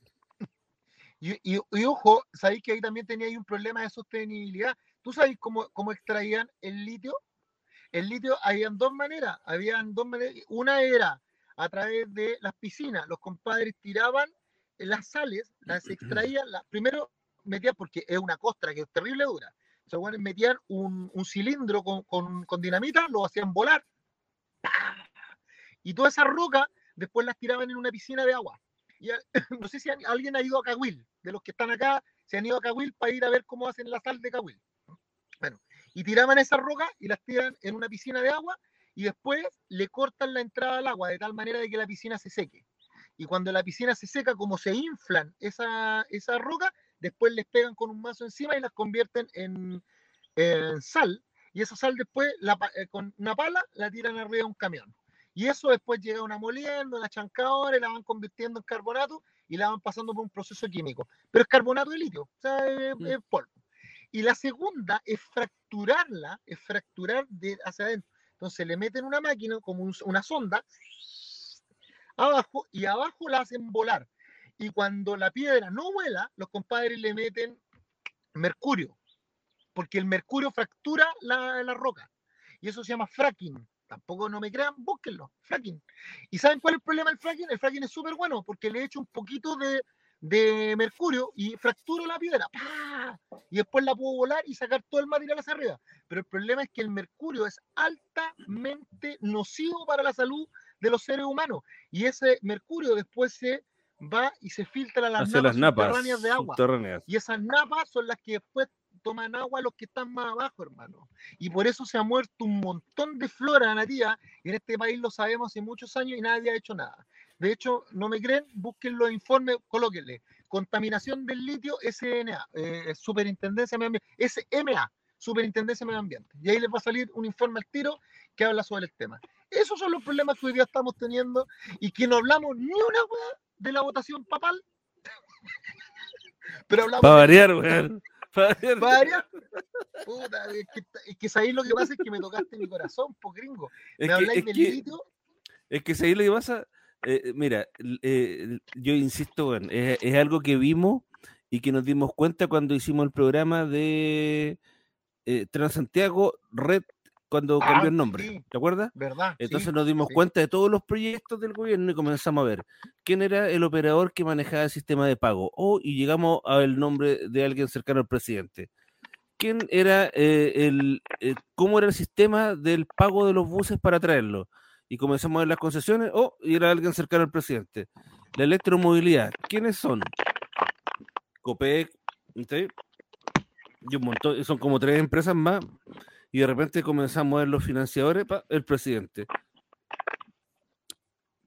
Y, ojo, sabéis que ahí también tenía ahí un problema de sostenibilidad. ¿Tú sabes cómo, cómo extraían el litio? El litio habían dos maneras, habían dos maneras. Una era a través de las piscinas. Los compadres tiraban las sales, las extraían, las, primero metían, porque es una costra que es terrible dura. Bueno, metían un, cilindro con, con, dinamita, lo hacían volar. Y toda esa roca después las tiraban en una piscina de agua. Y, [coughs] no sé si alguien ha ido a Cahuil, de los que están acá, se han ido a Cahuil para ir a ver cómo hacen la sal de Cahuil. Bueno, y tiraban esa roca y las tiran en una piscina de agua y después le cortan la entrada al agua de tal manera de que la piscina se seque. Y cuando la piscina se seca, como se inflan esa, esa roca, después les pegan con un mazo encima y las convierten en, sal. Y esa sal después, eh, con una pala, la tiran arriba de un camión. Y eso después llega a una molienda, una chancadora, y la van convirtiendo en carbonato y la van pasando por un proceso químico. Pero es carbonato de litio, o sea, es, mm. polvo. Y la segunda es fracturarla, es fracturar de hacia adentro. Entonces le meten una máquina como una sonda abajo y abajo la hacen volar. Y cuando la piedra no vuela, los compadres le meten mercurio, porque el mercurio fractura la, la roca. Y eso se llama fracking. Tampoco no me crean, búsquenlo, fracking. ¿Y saben cuál es el problema del fracking? El fracking es súper bueno porque le echo un poquito de, mercurio y fracturo la piedra. Y después la puedo volar y sacar todo el material hacia arriba. Pero el problema es que el mercurio es altamente nocivo para la salud de los seres humanos. Y ese mercurio después se va y se filtra a las napas, subterráneas de agua. Y esas napas son las que después toman agua los que están más abajo, hermano. Y por eso se ha muerto un montón de flora nativa. Y en este país lo sabemos hace muchos años y nadie ha hecho nada. De hecho, no me creen, busquen los informes, colóquenle. Contaminación del litio SNA, eh, Superintendencia Medio Ambiente, SMA, Superintendencia Medio Ambiente. Y ahí les va a salir un informe al tiro que habla sobre el tema. Esos son los problemas que hoy día estamos teniendo y que no hablamos ni una de la votación papal. [laughs] Pero hablamos. Para variar, weón. Varias. Puta, es que, es que sabéis lo que pasa es que me tocaste mi corazón, po gringo. Me habláis del litio. Es que sabéis lo que pasa. Eh, mira, eh, yo insisto, bueno, es, algo que vimos y que nos dimos cuenta cuando hicimos el programa de eh, Transantiago Red cuando cambió ah, el nombre, ¿te acuerdas? ¿Verdad? Entonces nos dimos cuenta de todos los proyectos del gobierno y comenzamos a ver quién era el operador que manejaba el sistema de pago. Oh, y llegamos al nombre de alguien cercano al presidente. ¿Quién era eh, el, eh, cómo era el sistema del pago de los buses para traerlo? Y comenzamos a ver las concesiones. Oh, y era alguien cercano al presidente. La electromovilidad, ¿quiénes son? Copec, y un montón, son como tres empresas más y de repente comenzamos a ver los financiadores, para el presidente.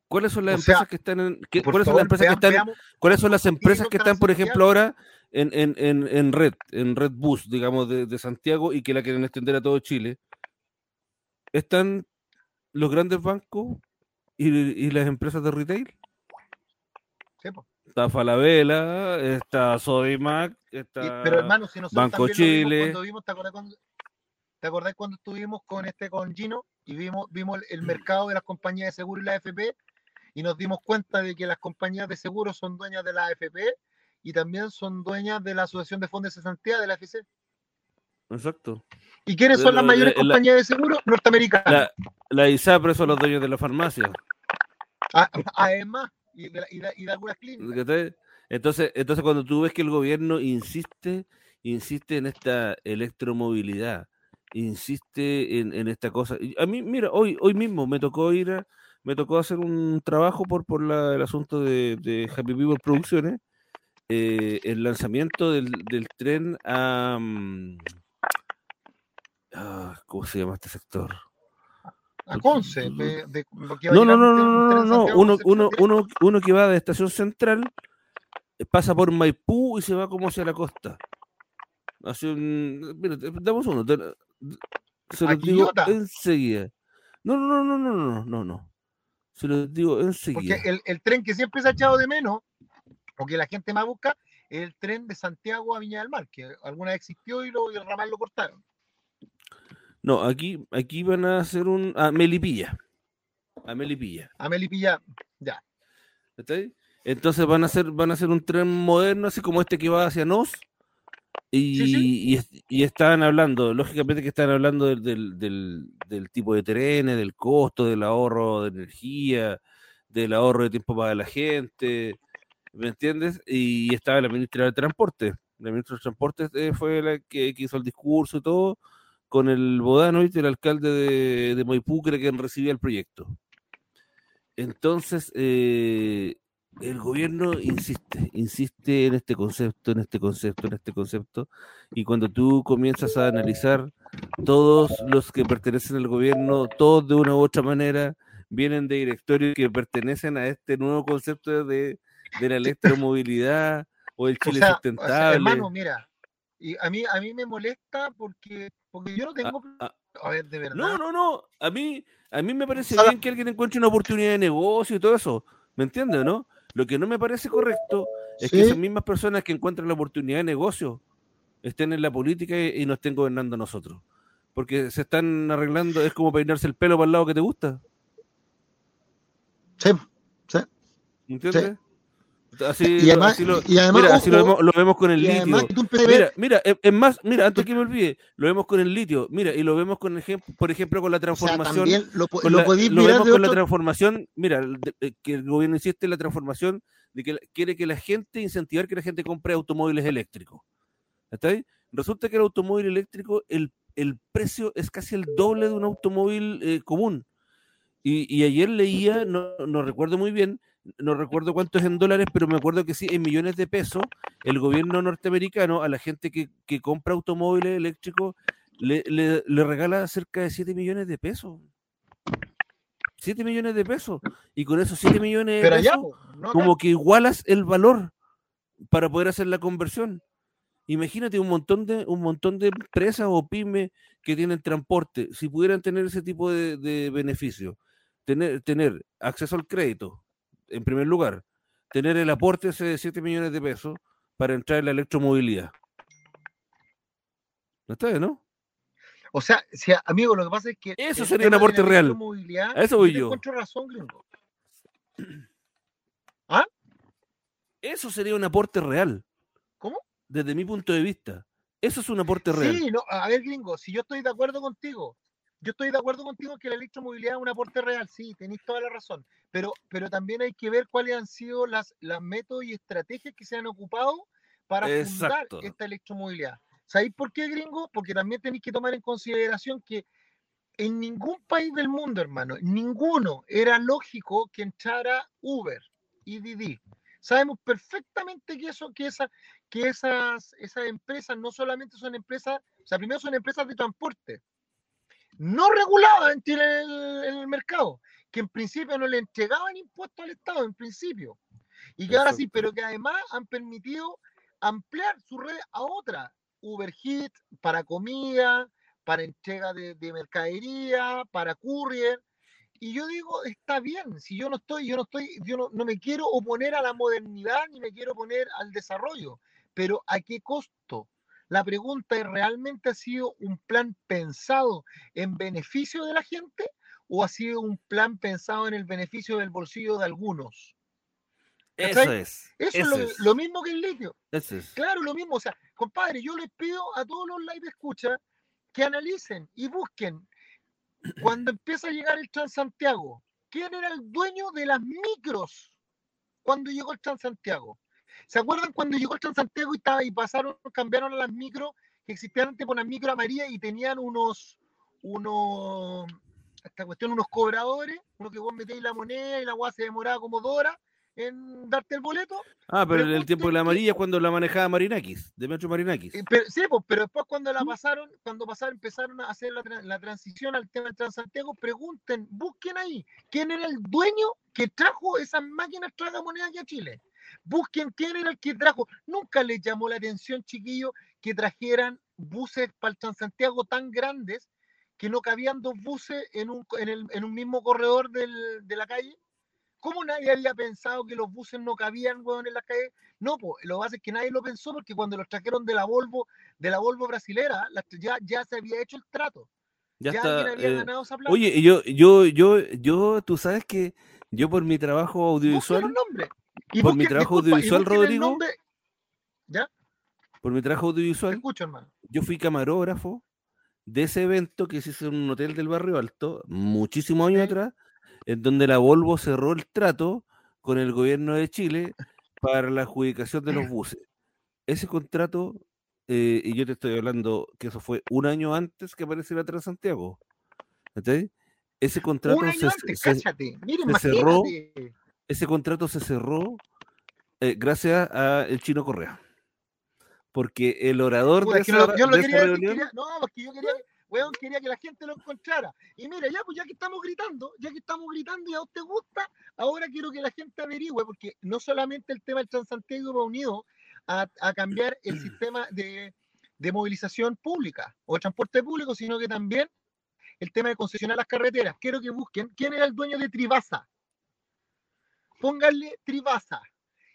¿Cuáles son las empresas que están en, ¿cuáles, son las empresas que están, ¿Cuáles son las empresas que están, por ejemplo, ahora en, en, en, en Red, en Red Bus, digamos, de, de, Santiago y que la quieren extender a todo Chile? ¿Están los grandes bancos y, y las empresas de retail? Está Falabella, está Sodimac, está pero hermano, si Banco Chile. vimos, ¿te acuerdas cuando, ¿Te acordás cuando estuvimos con este con Gino y vimos, vimos el mercado de las compañías de seguro y la AFP y nos dimos cuenta de que las compañías de seguro son dueñas de la AFP y también son dueñas de la Asociación de Fondos de Cesantía de la AFC? Exacto. ¿Y quiénes son las mayores compañías de seguro? Norteamericanas. La, la ISAPRE son los dueños de la farmacia. Ah, [laughs] además, y de, y, de, algunas clínicas. Entonces, entonces, cuando tú ves que el gobierno insiste, insiste en esta electromovilidad, insiste en, esta cosa. A mí, mira, hoy, hoy mismo me tocó ir a, me tocó hacer un trabajo por, por la, el asunto de, de Happy People Producciones eh, el lanzamiento del, del tren a... mm, ah, ¿Cómo se llama este sector? A Conce. de- de- No, no, no, no, no, no, Uno, uno, uno, uno que va de Estación Central, eh, pasa por Maipú y se va como hacia la costa. Hace un... Mira, damos uno. Se ¿A los digo enseguida. No, no, no, no, no, no, no, no. Se los digo enseguida. Porque el, el tren que siempre se ha echado de menos, o que la gente más busca, es el tren de Santiago a Viña del Mar, que alguna vez existió y, lo, y el ramal lo cortaron. No, aquí, aquí van a hacer un... A Melipilla. A Melipilla. A Melipilla, ya. ¿está ahí? Entonces van a hacer, van a hacer un tren moderno, así como este que va hacia Nos. Y, y es- y estaban hablando, lógicamente que estaban hablando del, del, del- tipo de trenes, del costo, del ahorro de energía, del ahorro de tiempo para la gente, ¿me entiendes? Y estaba la ministra de Transporte. La ministra de Transporte eh, fue la que, hizo el discurso y todo, con el Bodanovich, el alcalde de, de que quien recibía el proyecto. Entonces, eh, el gobierno insiste, insiste en este concepto, en este concepto, en este concepto, y cuando tú comienzas a analizar, todos los que pertenecen al gobierno, todos de una u otra manera, vienen de directorios que pertenecen a este nuevo concepto de, de la electromovilidad o el O Chile sea, o sea, sustentable. hermano, mira, y a mí, a mí me molesta porque, porque yo no tengo. ah. A ver, de verdad. No, no, no. A mí, a mí me parece bien que alguien encuentre una oportunidad de negocio y todo eso. ¿Me entiendes, no? Lo que no me parece correcto es que Sí. esas mismas personas que encuentran la oportunidad de negocio estén en la política y, y nos estén gobernando a nosotros. Porque se están arreglando, es como peinarse el pelo para el lado que te gusta. Sí, ¿Me entiendes? Así, Y además- así lo, y además, mira, así lo vemos, lo vemos con el litio. Mira, mira, es, más, mira, antes que me olvide, lo vemos con el litio, mira, y lo vemos con ejemplo, por ejemplo, con la o sea, transformación lo, con la- lo vemos con la transformación, mira, de- eh, que el gobierno insiste en la transformación de que quiere que la gente, incentivar que la gente compre automóviles eléctricos. ¿Está ahí? Resulta que el automóvil eléctrico, el, el precio es casi el doble de un automóvil eh, común. Y, y ayer leía, no, no recuerdo muy bien, no recuerdo cuánto es en dólares, pero me acuerdo que sí, en millones de pesos, el gobierno norteamericano a la gente que, que compra automóviles eléctricos le, le- le regala cerca de 7 millones de pesos. 7 millones de pesos. Y con esos 7 millones de allá, pesos, no como que igualas el valor para poder hacer la conversión. Imagínate un montón de un montón de empresas o pymes que tienen transporte, si pudieran tener ese tipo de, de beneficio, tener, tener acceso al crédito, en primer lugar, tener el aporte ese de 7 millones de pesos para entrar en la electromovilidad. ¿No está bien, no? O sea, si, amigo, lo que pasa es que. Eso sería un aporte real. A eso voy yo. encuentro razón, gringo. Eso sería un aporte real. ¿Cómo? Desde mi punto de vista. Eso es un aporte real. Sí, no, a ver, gringo, si yo estoy de acuerdo contigo, yo estoy de acuerdo contigo que la electromovilidad es un aporte real, sí, tenéis toda la razón, pero, pero también hay que ver cuáles han sido las, las métodos y estrategias que se han ocupado para fundar Exacto. esta electromovilidad. ¿Sabéis por qué, gringo? Porque también tenéis que tomar en consideración que en ningún país del mundo, hermano, ninguno era lógico que entrara Uber y Didi. Sabemos perfectamente que eso, que esa, que esas, esas empresas no solamente son empresas, o sea, primero son empresas de transporte, no reguladas en el, mercado, que en principio no le entregaban impuestos al Estado, en principio, y que ahora sí, pero que además han permitido ampliar su red a otra, Uber para comida, para entrega de, de mercadería, para courier, y yo digo, está bien, si yo no estoy, yo no estoy, yo no, no me quiero oponer a la modernidad ni me quiero oponer al desarrollo, pero ¿a qué costo? La pregunta es, ¿realmente ha sido un plan pensado en beneficio de la gente o ha sido un plan pensado en el beneficio del bolsillo de algunos? Eso ¿Cachai? es. Eso eso es lo, es, lo mismo que el litio. eso es. Claro, lo mismo. O sea, compadre, yo les pido a todos los live escucha que analicen y busquen cuando empieza a llegar el Transantiago, ¿quién era el dueño de las micros cuando llegó el Transantiago? ¿Se acuerdan cuando llegó el Transantiago y, estaba, y pasaron, cambiaron a las micros que existían antes por las micro amarillas y tenían unos, unos, esta cuestión, unos cobradores, uno que vos metéis la moneda y la guasa se demoraba como dos horas, en darte el boleto. Ah, pero en el tiempo de la amarilla cuando la manejaba Marinakis, de Metro Marinakis. Eh, pero, sí, pues, pero después cuando la pasaron, cuando pasaron, empezaron a hacer la transición al tema del Transantiago, pregunten, busquen ahí, quién era el dueño que trajo esas máquinas tragamonedas aquí a Chile. Busquen quién era el que trajo. Nunca les llamó la atención, chiquillos, que trajeran buses para el Transantiago tan grandes que no cabían dos buses en un, en el- en un mismo corredor del- de la calle. ¿Cómo nadie había pensado que los buses no cabían, weón, en las calles? No, pues lo que pasa es que nadie lo pensó porque cuando los trajeron de la Volvo, de la Volvo brasilera, la- ya, ya se había hecho el trato. Ya, Ya, está. había eh, ganado esa plata. Oye, yo, yo, yo, yo, tú sabes que yo por mi trabajo audiovisual, los nombres. Y por mi trabajo disculpa, audiovisual, Rodrigo, ¿Ya? por mi trabajo Te audiovisual, escucho, hermano. yo fui camarógrafo de ese evento que se hizo en un hotel del barrio alto, muchísimos años Sí. atrás, en donde la Volvo cerró el trato con el gobierno de Chile para la adjudicación de los [clears throat] buses. Ese contrato, eh, y yo te estoy hablando que eso fue un año antes que apareciera Transantiago. ¿entendés? Ese contrato Un año se, antes, se-. Miren, se cerró. Ese contrato se cerró eh, gracias a el chino Correa. Porque el orador Puta, de esa, no, yo lo de quería reunión, quería- no, porque yo quería, weón, quería que la gente lo encontrara. Y mira, ya, pues ya que estamos gritando, ya que estamos gritando y a usted gusta, ahora quiero que la gente averigüe, porque no solamente el tema del Transantiago va unido a, a cambiar el [clears throat] sistema de, de movilización pública o transporte público, sino que también el tema de concesionar las carreteras. Quiero que busquen quién era el dueño de Tribasa. Pónganle Tribasa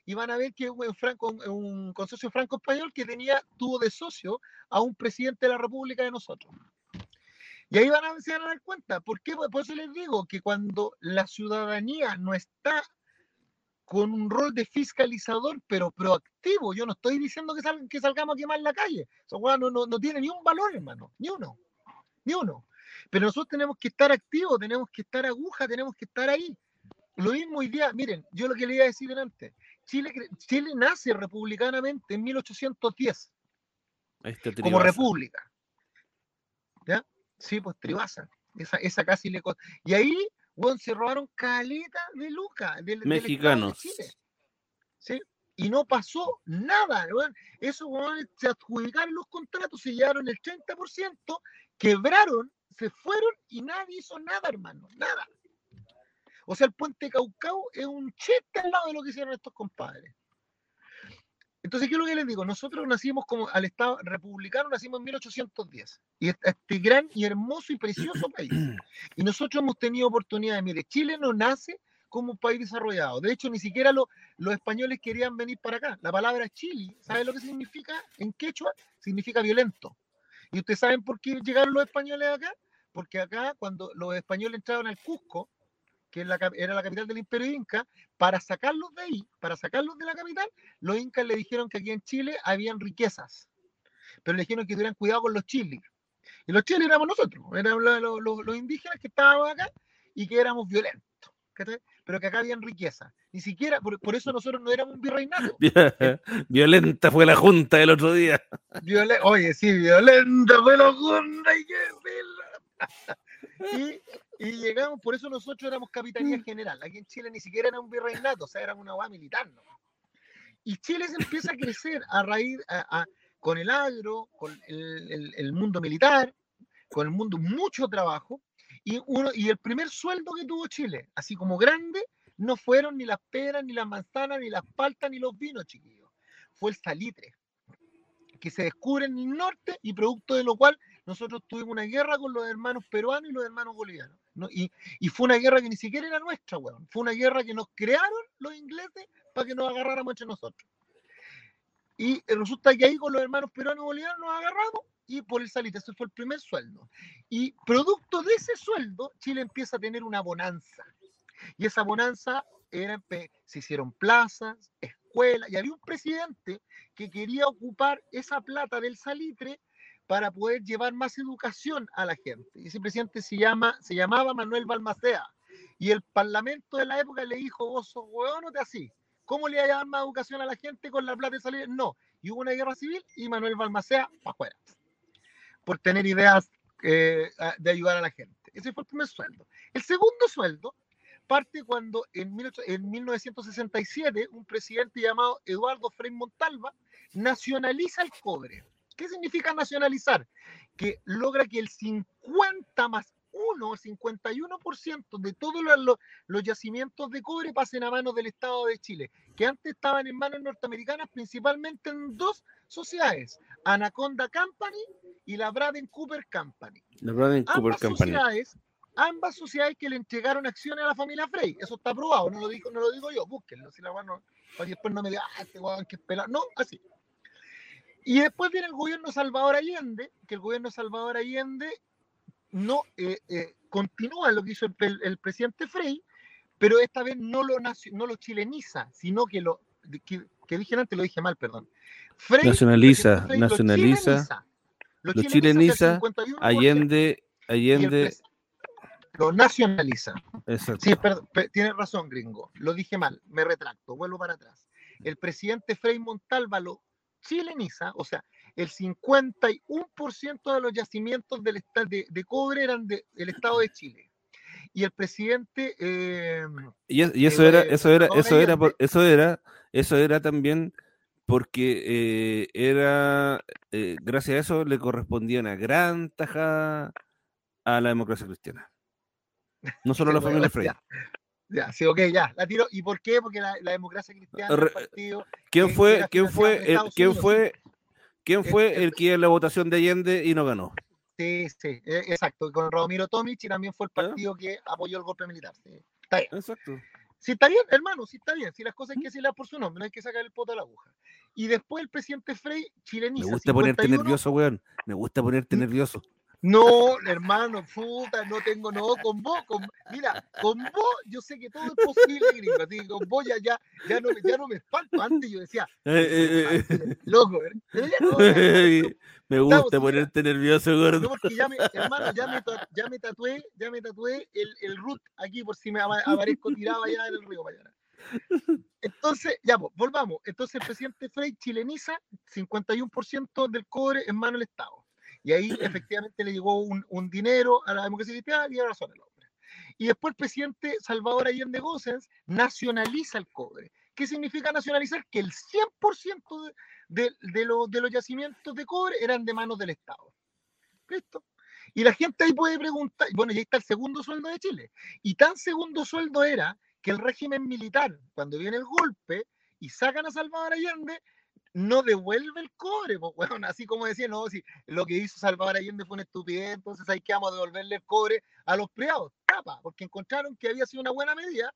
y van a ver que un, franco, un consorcio franco-español que tenía, tuvo de socio a un presidente de la República de nosotros. Y ahí van a, se van a dar cuenta. ¿Por qué? Por eso les digo que cuando la ciudadanía no está con un rol de fiscalizador, pero proactivo, yo no estoy diciendo que, sal- que salgamos a quemar la calle. Eso no, no tiene ni un valor, hermano, ni uno, ni uno. Pero nosotros tenemos que estar activos, tenemos que estar aguja, tenemos que estar ahí. Lo mismo hoy día, miren, yo lo que le iba a decir antes, Chile, Chile nace republicanamente en 1810 ahí está como república. ¿Ya? Sí, pues Tribasa. Esa, esa casi le co- Y ahí, weón, se robaron caleta de Luca, de Mexicanos. Chile. ¿Sí? Y no pasó nada, weón. Esos weones se adjudicaron los contratos, se llevaron el 30%, quebraron, se fueron y nadie hizo nada, hermano. Nada. O sea, el puente Caucao es un chiste al lado de lo que hicieron estos compadres. Entonces, ¿qué es lo que les digo? Nosotros nacimos como al Estado republicano, nacimos en 1810. Y este, este gran y hermoso y precioso país. Y nosotros hemos tenido oportunidades. Mire, Chile no nace como un país desarrollado. De hecho, ni siquiera lo- los españoles querían venir para acá. La palabra Chile, ¿sabe lo que significa en quechua? Significa violento. ¿Y ustedes saben por qué llegaron los españoles acá? Porque acá, cuando los españoles entraron al Cusco, que era la capital del imperio inca, para sacarlos de ahí, para sacarlos de la capital, los incas le dijeron que aquí en Chile habían riquezas, pero le dijeron que tuvieran cuidado con los chiles. Y los chiles éramos nosotros, la- los, los- los indígenas que estábamos acá y que éramos violentos, pero que acá habían riqueza. Ni siquiera, por, por eso nosotros no éramos un virreinato. [laughs] Violenta fue la junta el otro día. Oye, sí, violenta fue la junta [laughs] y. Y, llegamos, por eso nosotros éramos capitanía general. Aquí en Chile ni siquiera era un virreinato, o sea, era una guay militar. ¿no? Y Chile se empieza a crecer a raíz, a- a- con el agro, con el, el- el mundo militar, con el mundo, mucho trabajo. Y, uno, y el primer sueldo que tuvo Chile, así como grande, no fueron ni las peras, ni las manzanas, ni las paltas, ni los vinos, chiquillos. Fue el salitre que se descubre en el norte y producto de lo cual nosotros tuvimos una guerra con los hermanos peruanos y los hermanos bolivianos. ¿No? Y, y fue una guerra que ni siquiera era nuestra, weón. Fue una guerra que nos crearon los ingleses para que nos agarráramos entre nosotros. Y resulta que ahí con los hermanos peruanos y bolivianos nos agarramos y por el salitre, ese fue el primer sueldo. Y producto de ese sueldo, Chile empieza a tener una bonanza. Y esa bonanza era, se hicieron plazas, escuelas, y había un presidente que quería ocupar esa plata del salitre para poder llevar más educación a la gente. Ese presidente se, llama, se llamaba Manuel Balmacea. Y el parlamento de la época le dijo, vos sos hueón o te así. ¿Cómo le va a más educación a la gente con la plata de salitre? No. Y hubo una guerra civil y Manuel Balmacea para afuera. Por tener ideas eh, de ayudar a la gente. Ese fue el primer sueldo. El segundo sueldo parte cuando en, 18 en 1967 un presidente llamado Eduardo Frei Montalva nacionaliza el cobre. ¿Qué significa nacionalizar? Que logra que el 50 más 1, 51% de todos los, los, yacimientos de cobre pasen a manos del Estado de Chile, que antes estaban en manos norteamericanas principalmente en dos sociedades, Anaconda Company y la Braden Cooper Company. La Braden Cooper ambas Company. Sociedades, ambas sociedades que le entregaron acciones a la familia Frey, eso está aprobado, no lo digo, no lo digo yo, búsquenlo, si la mano, para que después no me diga, ah, este hay que esperar, no, así. Y después viene el gobierno Salvador Allende, que el gobierno Salvador Allende no eh, eh, continúa lo que hizo el, el, el, presidente Frey, pero esta vez no lo, no lo chileniza, sino que lo que, que, dije antes, lo dije mal, perdón. Frey, nacionaliza, Frey, nacionaliza, lo chileniza, lo chileniza, Allende, Allende. Lo nacionaliza. Exacto. Sí, perdón, tiene razón, gringo. Lo dije mal, me retracto, vuelvo para atrás. El presidente Frei Montalva lo chileniza, o sea, el 51% de los yacimientos del de, de cobre eran del de, estado de Chile. Y el presidente eh, y, y, eso eh, era, eso era, eso era, eso era, eso era también porque eh, era gracias a eso le correspondía una gran tajada a la democracia cristiana. No solo a la familia Frey. Ya, sí, ok, ya, la tiro. ¿Y por qué? Porque la, la democracia cristiana, el partido. ¿Quién fue, quién fue, el, quién fue, quién fue el que en la votación de Allende y no ganó? Sí, sí, exacto. Con Romiro Tomic y también fue el partido que apoyó el golpe militar. Sí, está bien. Exacto. Sí, está bien, hermano, sí está bien. Si las cosas hay que decirlas por su nombre, no hay que sacar el poto a la aguja. Y después el presidente Frey chileniza. Me gusta 51, ponerte nervioso, weón. Me gusta ponerte nervioso. No, hermano, puta, no tengo, no, con vos, con, mira, con vos yo sé que todo es posible, gringo, así que con vos ya, ya, ya, no, ya no me espanto, antes yo decía, [laughs] eh, eh, loco, ¿eh? no, ya, [laughs] me gusta Estamos, ponerte mira, nervioso, gordo. No, porque ya me, hermano, ya me, ya me tatué, ya me tatué el, el root aquí por si me aparezco tirado allá en el río mañana. Entonces, ya, pues, volvamos. Entonces, el presidente Frey chileniza 51% del cobre en mano del Estado. Y ahí [clears throat] efectivamente le llegó un, un dinero a la democracia cristiana y ahora son el hombre. Y después el presidente Salvador Allende Gossens nacionaliza el cobre. ¿Qué significa nacionalizar? Que el 100% de, de, de, lo, de los yacimientos de cobre eran de manos del Estado. ¿Listo? Y la gente ahí puede preguntar, bueno, y ahí está el segundo sueldo de Chile. Y tan segundo sueldo era que el régimen militar, cuando viene el golpe y sacan a Salvador Allende, no devuelve el cobre, pues, bueno, así como decía, no, si lo que hizo Salvador Allende fue una estupidez, entonces hay que vamos a devolverle el cobre a los privados, tapa, porque encontraron que había sido una buena medida.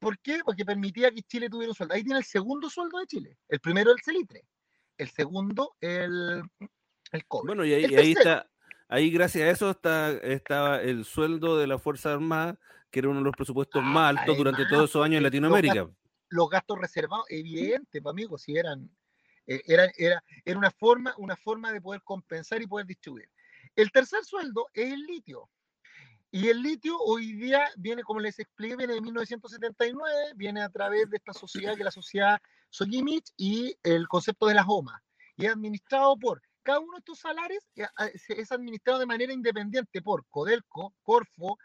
¿Por qué? Porque permitía que Chile tuviera un sueldo. Ahí tiene el segundo sueldo de Chile. El primero el celitre, el segundo el, el cobre. Bueno, y ahí, y ahí está, ahí gracias a eso está, estaba el sueldo de la Fuerza Armada, que era uno de los presupuestos ah, más altos durante todos esos años en Latinoamérica. Los gastos, los gastos reservados, evidente, pues, amigos, si eran era, era, era una, forma, una forma de poder compensar y poder distribuir. El tercer sueldo es el litio. Y el litio hoy día viene, como les expliqué, viene de 1979, viene a través de esta sociedad, que es la sociedad Sojimich, y el concepto de las OMA. Y es administrado por, cada uno de estos salarios es administrado de manera independiente por Codelco, Corfo,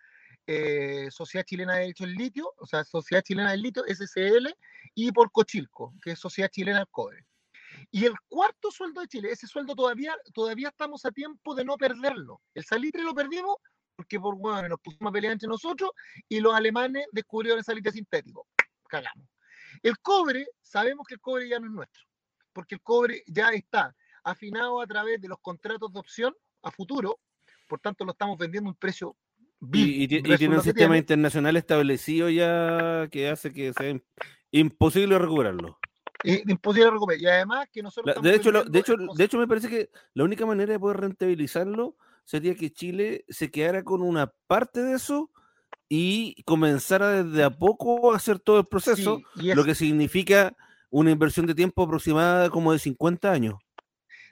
eh, Sociedad Chilena de Derecho del Litio, o sea, Sociedad Chilena del Litio, SCL, y por Cochilco, que es Sociedad Chilena del Cobre. Y el cuarto sueldo de Chile, ese sueldo todavía, todavía estamos a tiempo de no perderlo. El salitre lo perdimos porque por bueno, nos pusimos a pelear entre nosotros y los alemanes descubrieron el salitre sintético. Cagamos. El cobre, sabemos que el cobre ya no es nuestro, porque el cobre ya está afinado a través de los contratos de opción a futuro, por tanto lo estamos vendiendo a un precio y, y, y, tiene un sistema tiene. internacional establecido ya que hace que sea imposible recuperarlo imposible recuperar. Y además que nosotros... La, de, hecho, lo, de, hecho, de hecho, me parece que la única manera de poder rentabilizarlo sería que Chile se quedara con una parte de eso y comenzara desde a poco a hacer todo el proceso, sí, lo que significa una inversión de tiempo aproximada como de 50 años.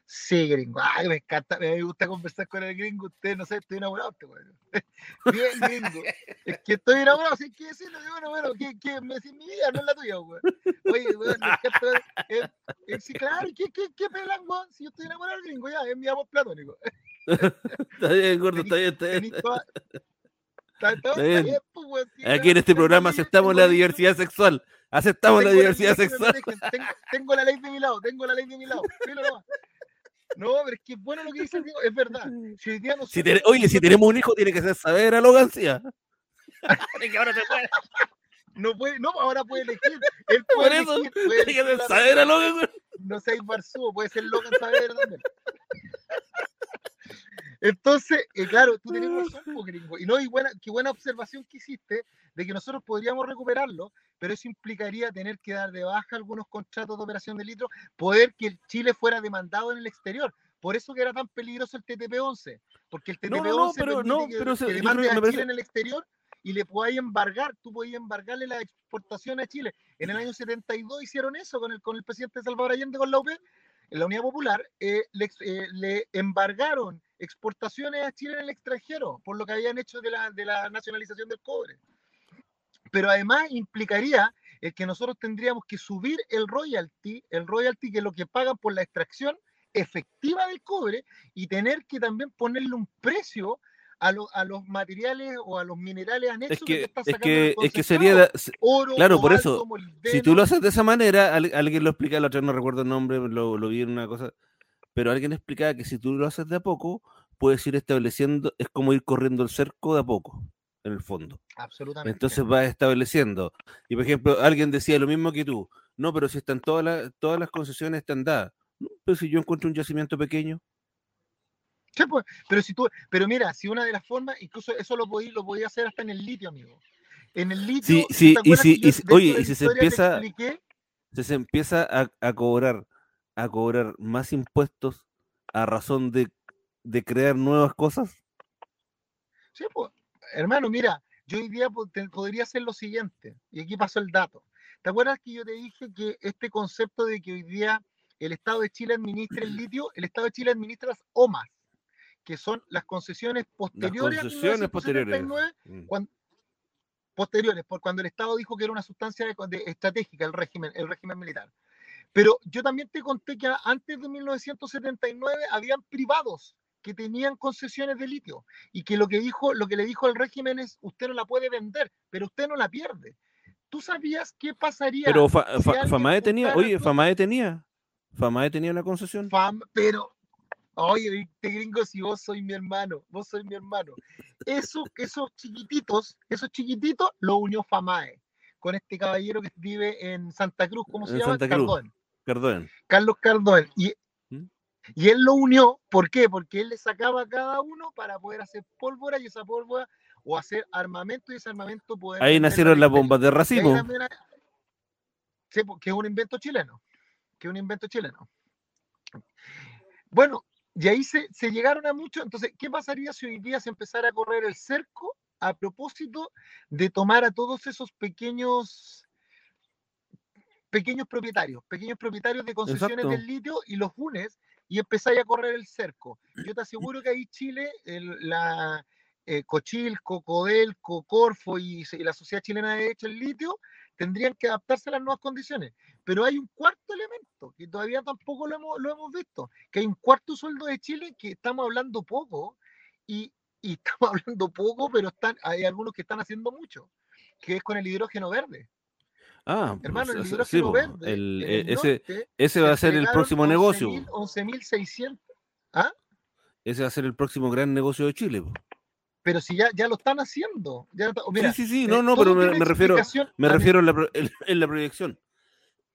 Sí, gringo. Ay, me encanta, me gusta conversar con el gringo. Usted, no sé, estoy enamorado. Este, bueno. [laughs] Bien, gringo. Es que estoy enamorado, sin que decirlo. Bueno, bueno, ¿qué, qué, me decís mi vida, no es la tuya, güey. Oye, güey, me encanta. Eh, eh, sí, claro, ¿qué, qué, qué pelan, güey? Si yo estoy enamorado del gringo, ya, es mi amor platónico. [laughs] está bien, gordo, está bien, está bien. Está- bien. pues, Aquí en este programa aceptamos la diversidad sexual. Aceptamos la diversidad sexual. tengo la ley de mi lado, tengo la ley de mi lado. No, pero es que bueno lo que dice el Diego, es verdad. [laughs] Si hoy día Si nosotros- te- oye, si tenemos un hijo, tiene que ser saber a la Gancía. [laughs] No puede, no, ahora puede elegir. Él Por puede eso, elegir, puede tiene que ser saber a raza. Logan. No sé, Barzú, puede ser Logan Saavedra también. Entonces, eh, claro, tú tienes razón, po, gringo. Y no, y buena, qué buena observación que hiciste de que nosotros podríamos recuperarlo, pero eso implicaría tener que dar de baja algunos contratos de operación de litro, poder que el Chile fuera demandado en el exterior. Por eso que era tan peligroso el TTP-11, porque el No, TTP-11 no, no, pero no, que, pero que que a me Chile en el exterior y le podáis embargar, tú podías embargarle la exportación a Chile. En el año 72 hicieron eso con el, con el presidente Salvador Allende, con la UP, en la Unidad Popular, eh, le, eh, le embargaron exportaciones a Chile en el extranjero por lo que habían hecho de la, de la nacionalización del cobre. Pero además implicaría el que nosotros tendríamos que subir el royalty, el royalty que es lo que pagan por la extracción efectiva del cobre y tener que también ponerle un precio a, lo- a los materiales o a los minerales anexos Es que, está es sacando que, el es que sería. oro, claro, por eso, Si tú lo haces de esa manera, al- alguien lo explica, la otra no recuerdo el nombre, lo, lo vi en una cosa, pero alguien explicaba que si tú lo haces de a poco, puedes ir estableciendo, es como ir corriendo el cerco de a poco, en el fondo. Absolutamente. Entonces vas estableciendo. Y por ejemplo, alguien decía lo mismo que tú, no, pero si están todas las, todas las concesiones están dadas. No, pero si yo encuentro un yacimiento pequeño, Sí, pues, pero si tú, pero mira, si una de las formas, incluso eso lo podía, lo podía hacer hasta en el litio, amigo. En el litio, Sí, ¿tú sí, y si- y si- oye, y si se empieza- expliqué? se, se empieza a, a cobrar, a cobrar más impuestos a razón de, de crear nuevas cosas. Sí, pues, hermano, mira, yo hoy día podría hacer lo siguiente, y aquí pasó el dato. ¿Te acuerdas que yo te dije que este concepto de que hoy día el Estado de Chile administra el litio, el Estado de Chile administra las OMAS, que son las concesiones Las posteriores concesiones a posteriores. 1979, Mm. cuan- posteriores, por cuando el Estado dijo que era una sustancia de- de- estratégica el régimen, el régimen militar. Pero yo también te conté que antes de 1979 habían privados que tenían concesiones de litio y que lo que dijo, lo que le dijo al régimen es usted no la puede vender, pero usted no la pierde. ¿Tú sabías qué pasaría? Pero Fa- si Fa- alguien Famae tenía, oye, Famae tenía, Famae tenía una concesión. Fam- pero, oye, viste gringo, si vos sois mi hermano, vos sois mi hermano. Eso, esos chiquititos, esos chiquititos, lo unió Famae con este caballero que vive en Santa Cruz, ¿cómo se En llama? Santa Cruz. Cardón. Perdón. Carlos Cardón. Y, ¿Mm? y él lo unió, ¿por qué? Porque él le sacaba a cada uno para poder hacer pólvora y esa pólvora, o hacer armamento y ese armamento poder. Ahí nacieron las bombas de racimo. Sí, que es un invento chileno. Que es un invento chileno. Bueno, y ahí se, se llegaron a mucho. Entonces, ¿qué pasaría si hoy día se empezara a correr el cerco a propósito de tomar a todos esos pequeños pequeños propietarios, pequeños propietarios de concesiones Exacto. del litio y los unes y empezáis a correr el cerco. Yo te aseguro que ahí Chile, el- la eh, Cochilco, Codelco, Corfo y, y la Sociedad Chilena de Derecho del Litio tendrían que adaptarse a las nuevas condiciones. Pero hay un cuarto elemento que todavía tampoco lo hemos, lo hemos visto, que hay un cuarto sueldo de Chile que estamos hablando poco y, y [laughs] estamos hablando poco, pero están, hay algunos que están haciendo mucho, que es con el hidrógeno verde. Ah, Hermano, pues, el sí, po, verde. el- e- el ese, norte ese va a se ser el próximo negocio. 11.000 po. 11.600. ¿Ah? Ese va a ser el próximo gran negocio de Chile. po. Pero si ya, ya lo están haciendo. Ya lo está- mira, sí, sí, sí, eh, no, no, pero me, refiero, me refiero en la, en la proyección.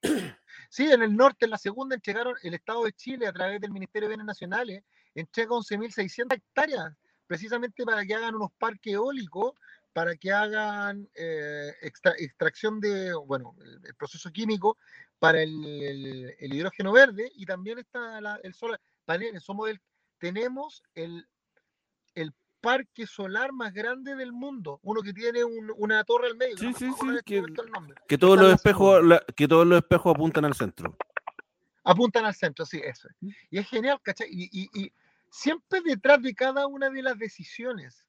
[clears throat] Sí, en el norte, en la segunda, entregaron el Estado de Chile a través del Ministerio de Bienes Nacionales, entrega 11.600 hectáreas, precisamente para que hagan unos parques eólicos, para que hagan eh, extra- extracción de, bueno, el, el proceso químico para el, el- el hidrógeno verde y también está la- el solar paneles. Somos el, tenemos el, el parque solar más grande del mundo, uno que tiene un- una torre al medio. que Sí, no sí, sí, que- todos los espejos, la- que todos los espejos apuntan al centro. apuntan al centro, sí, eso. es. Mm. Y es genial, ¿cachai? Y, y- y siempre detrás de cada una de las decisiones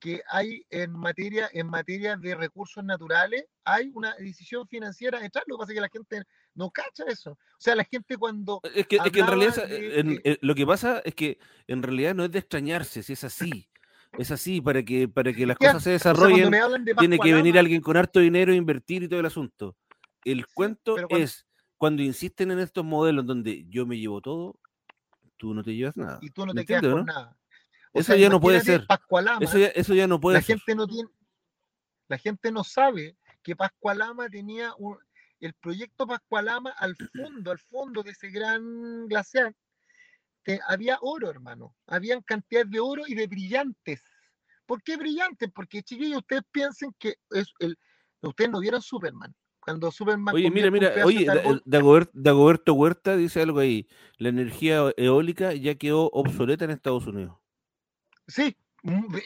que hay en materia, en materia de recursos naturales, hay una decisión financiera detrás. Lo que pasa es que la gente no cacha eso. O sea, la gente cuando... Es que, es que en realidad de en- eh, lo que pasa es que en realidad no es de extrañarse si es así. es así, para que, para que las Ya, cosas se O sea, cuando desarrollen, de tiene que venir alguien con harto dinero a invertir y todo el asunto. El cuento cuando- es cuando insisten en estos modelos donde yo me llevo todo, tú no te llevas nada. y tú no ¿Me te quedas con no? nada. Eso ya no puede ser. Pascualama, Eso ya, eso ya no puede la ser. gente no tiene, la gente no sabe que Pascualama tenía un, el proyecto Pascualama al fondo, al fondo de ese gran glaciar, te- había oro, hermano. Habían cantidades de oro y de brillantes. ¿Por qué brillantes? Porque, chiquillos, ustedes piensen que es el, ustedes no vieron Superman. Cuando Superman Oye, mira, mira, oye, Dagober- Dagoberto Huerta dice algo ahí. La energía eólica ya quedó obsoleta en Estados Unidos. Sí, mm,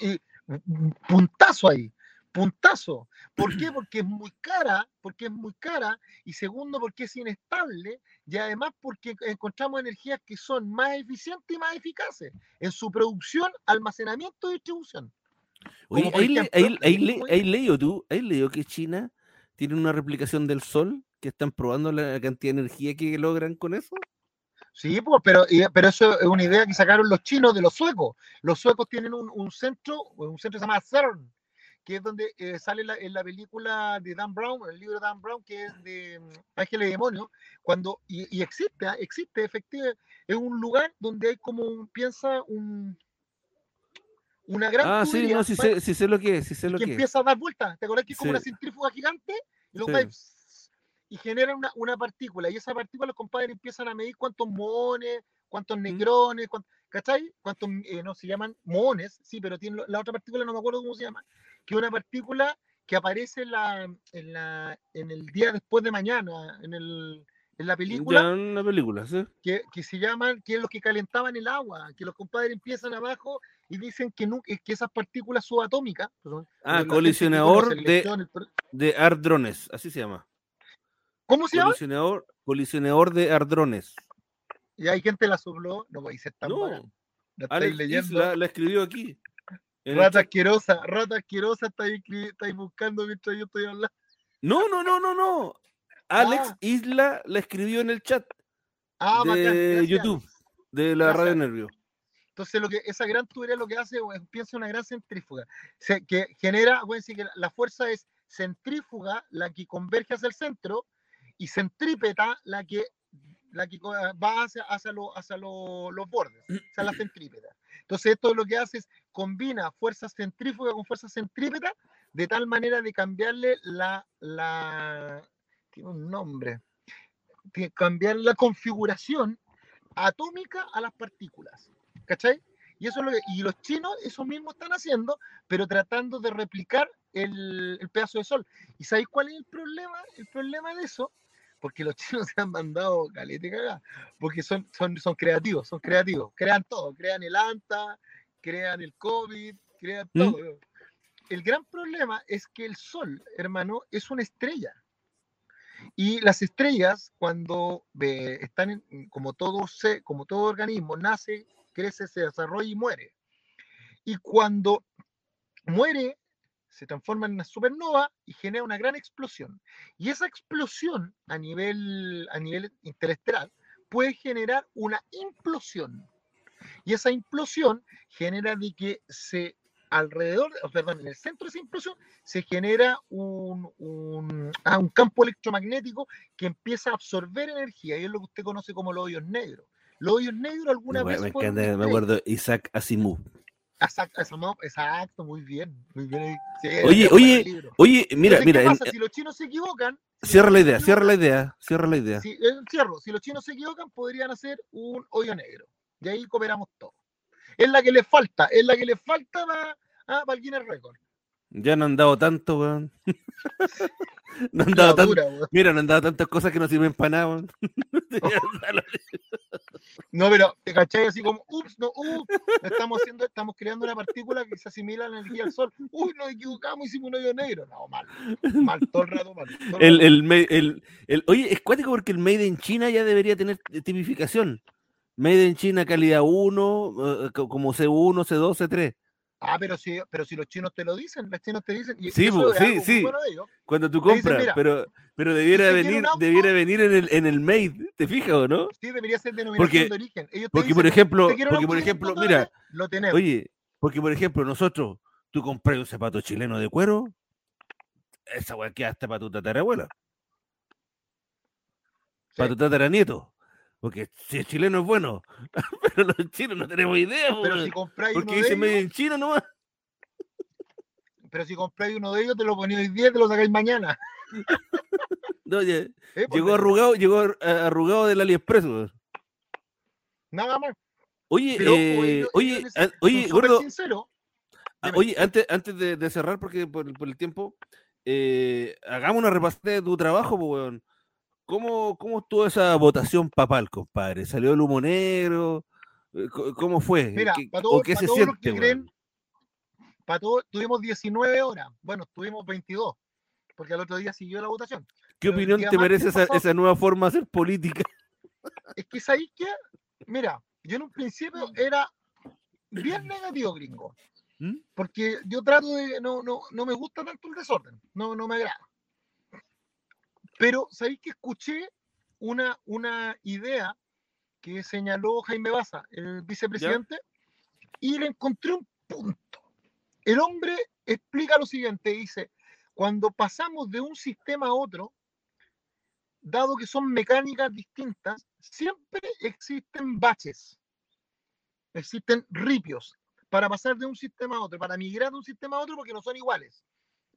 mm, puntazo ahí, puntazo. ¿Por qué? [clears throat] Porque es muy cara, porque es muy cara, y segundo, porque es inestable, y además porque encontramos energías que son más eficientes y más eficaces en su producción, almacenamiento y distribución. Oye, ahí leído tú, ahí leído que China tiene una replicación del Sol, que están probando la cantidad de energía que logran con eso. Sí, pues, pero, pero eso es una idea que sacaron los chinos de los suecos. Los suecos tienen un, un centro, un centro que se llama CERN, que es donde eh, sale la- en la película de Dan Brown, el libro de Dan Brown, que es de mm, Ángeles y Demonios, cuando, y, y existe, ah, existe, efectivamente, es un lugar donde hay como un, piensa, un, una gran Ah, sí, no, sí sé, sí sé lo que es, sí sé lo que que es. empieza a dar vueltas. ¿Te acuerdas que es como una centrífuga gigante? Y, luego Sí. Y- y genera una, una partícula. Y esa partícula los compadres empiezan a medir cuántos mones, cuántos negrones, cuántos, ¿cachai? Cuántos, eh, no, se llaman mones, sí, pero tiene lo- la otra partícula, no me acuerdo cómo se llama, que es una partícula que aparece en, la, en, la, en el día después de mañana, en, el, en la película Ya en la película, sí. que, que se llaman, que es los que calentaban el agua, que los compadres empiezan abajo y dicen que, nu- que esas partículas subatómicas. Ah, colisionador de- De ardrones, así se llama. ¿Cómo se llama? Colisionador, colisionador de ardrones. Y hay gente la sopló, no voy a ser tan No. La Alex estáis leyendo. La escribió aquí. Rata asquerosa, rata asquerosa, estáis, buscando mientras yo estoy hablando. No, no, no, no, no. Alex Ah. Isla la escribió en el chat Ah, bacán, de gracias. YouTube, de la Gracias. Radio Nervio. Entonces, lo que esa gran tubería lo que hace es piensa una gran centrífuga, se, que genera, acuérdense que la, la fuerza es centrífuga, la que converge hacia el centro, y centrípeta, la que, la que va hacia, hacia, lo- hacia lo- los bordes, hacia la centrípeta. Entonces, esto lo que hace es combina fuerza centrífuga con fuerza centrípeta, de tal manera de cambiarle la, la tiene un nombre, de cambiar la configuración atómica a las partículas. ¿Cachai? Y eso es lo que, y los chinos eso mismo están haciendo, pero tratando de replicar el, el pedazo de sol. ¿Y sabéis cuál es el problema? El problema de eso, porque los chinos se han mandado calete cagada, porque son, son, son creativos, son creativos, crean todo, crean el ANTA, crean el COVID, crean ¿Mm? todo. El gran problema es que el sol, hermano, es una estrella. Y las estrellas, cuando eh, están en- como todo se, como todo organismo, nace, crece, se desarrolla y muere. Y cuando muere, se transforma en una supernova y genera una gran explosión. Y esa explosión a nivel, a nivel interestelar puede generar una implosión. Y esa implosión genera de que se alrededor, perdón, en el centro de esa implosión se genera un, un, ah, un campo electromagnético que empieza a absorber energía y es lo que usted conoce como los hoyos negros. Los hoyos negros alguna Me, vez me encanta, me acuerdo Isaac Asimov. Exacto, exacto, muy bien, muy bien. Sí, Oye, oye. Oye, mira, Entonces, mira, ¿qué en- pasa? si los chinos se equivocan, cierra la idea, cierra la idea, cierra la idea. si, eh, cierro, si los chinos se equivocan, podrían hacer un hoyo negro. Y ahí cooperamos todos. Es la que les falta, es la que les falta para, ah, para el Guinness Record. Ya no han dado tanto, weón. [laughs] no han dado tanto. dura, weón. Mira, no han dado tantas cosas que no sirven para nada, weón. [laughs] No, pero te cachai así como, ups, no, ups, estamos haciendo, estamos creando una partícula que se asimila a la energía del sol. Uy, nos equivocamos, hicimos un hoyo negro. No, mal, mal, todo el rato mal. todo El, el, el, el- oye, es cuático porque el Made in China ya debería tener tipificación. Made in China calidad 1, eh, co- como C1, C2, C3. Ah, pero si, pero si los chinos te lo dicen, los chinos te dicen, y Sí, eso bu- es sí, sí. bueno de ellos. Cuando tú dicen, compras, pero, pero debiera quiere venir, auto, debiera venir en el, en el Made, ¿te fijas o no? Sí, debería ser denominación Porque- de origen. Ellos te Porque, dicen, por ejemplo, "¿Usted quiere un porque, por auto ejemplo, 500 mira, dólares?". lo tenemos. oye, Porque, por ejemplo, nosotros, tú compras un zapato chileno de cuero, esa weá queda hasta para tu tatarabuela. Para tu tataranieto. Porque si el chileno es bueno, [laughs] pero los chinos no tenemos idea, Pero weón. si compráis uno porque de dice medio en chino nomás. [laughs] pero si compráis uno de ellos, te lo ponéis hoy día y te lo sacáis mañana. [laughs] No, ya, ¿eh? Porque llegó arrugado, llegó ar- arrugado del AliExpress, weón. Nada más. Oye, Pero, eh, oye, yo- oye, oye, gordo, sincero. ah, oye, antes, antes de, de cerrar, porque por, por el tiempo, eh, hagamos una repasada de tu trabajo, pues, weón. ¿Cómo, ¿Cómo estuvo esa votación papal, compadre? ¿Salió el humo negro? Eh, ¿Cómo fue? Mira, ¿Qué- para ¿O todos- qué para se todos los siente, que creen, Para todos, tuvimos 19 horas. Bueno, tuvimos 22, porque al otro día siguió la votación. ¿Qué pero opinión te merece esa, nueva forma de hacer política? [laughs] Es que sabéis que, mira, yo en un principio era bien negativo, gringo. ¿Mm? Porque yo trato de, no, no, no me gusta tanto el desorden, no, no me agrada. Pero sabéis que escuché una, una idea que señaló Jaime Baza, el vicepresidente, y le encontré un punto. El hombre explica lo siguiente, dice, cuando pasamos de un sistema a otro, dado que son mecánicas distintas, siempre existen baches, existen ripios para pasar de un sistema a otro, para migrar de un sistema a otro porque no son iguales.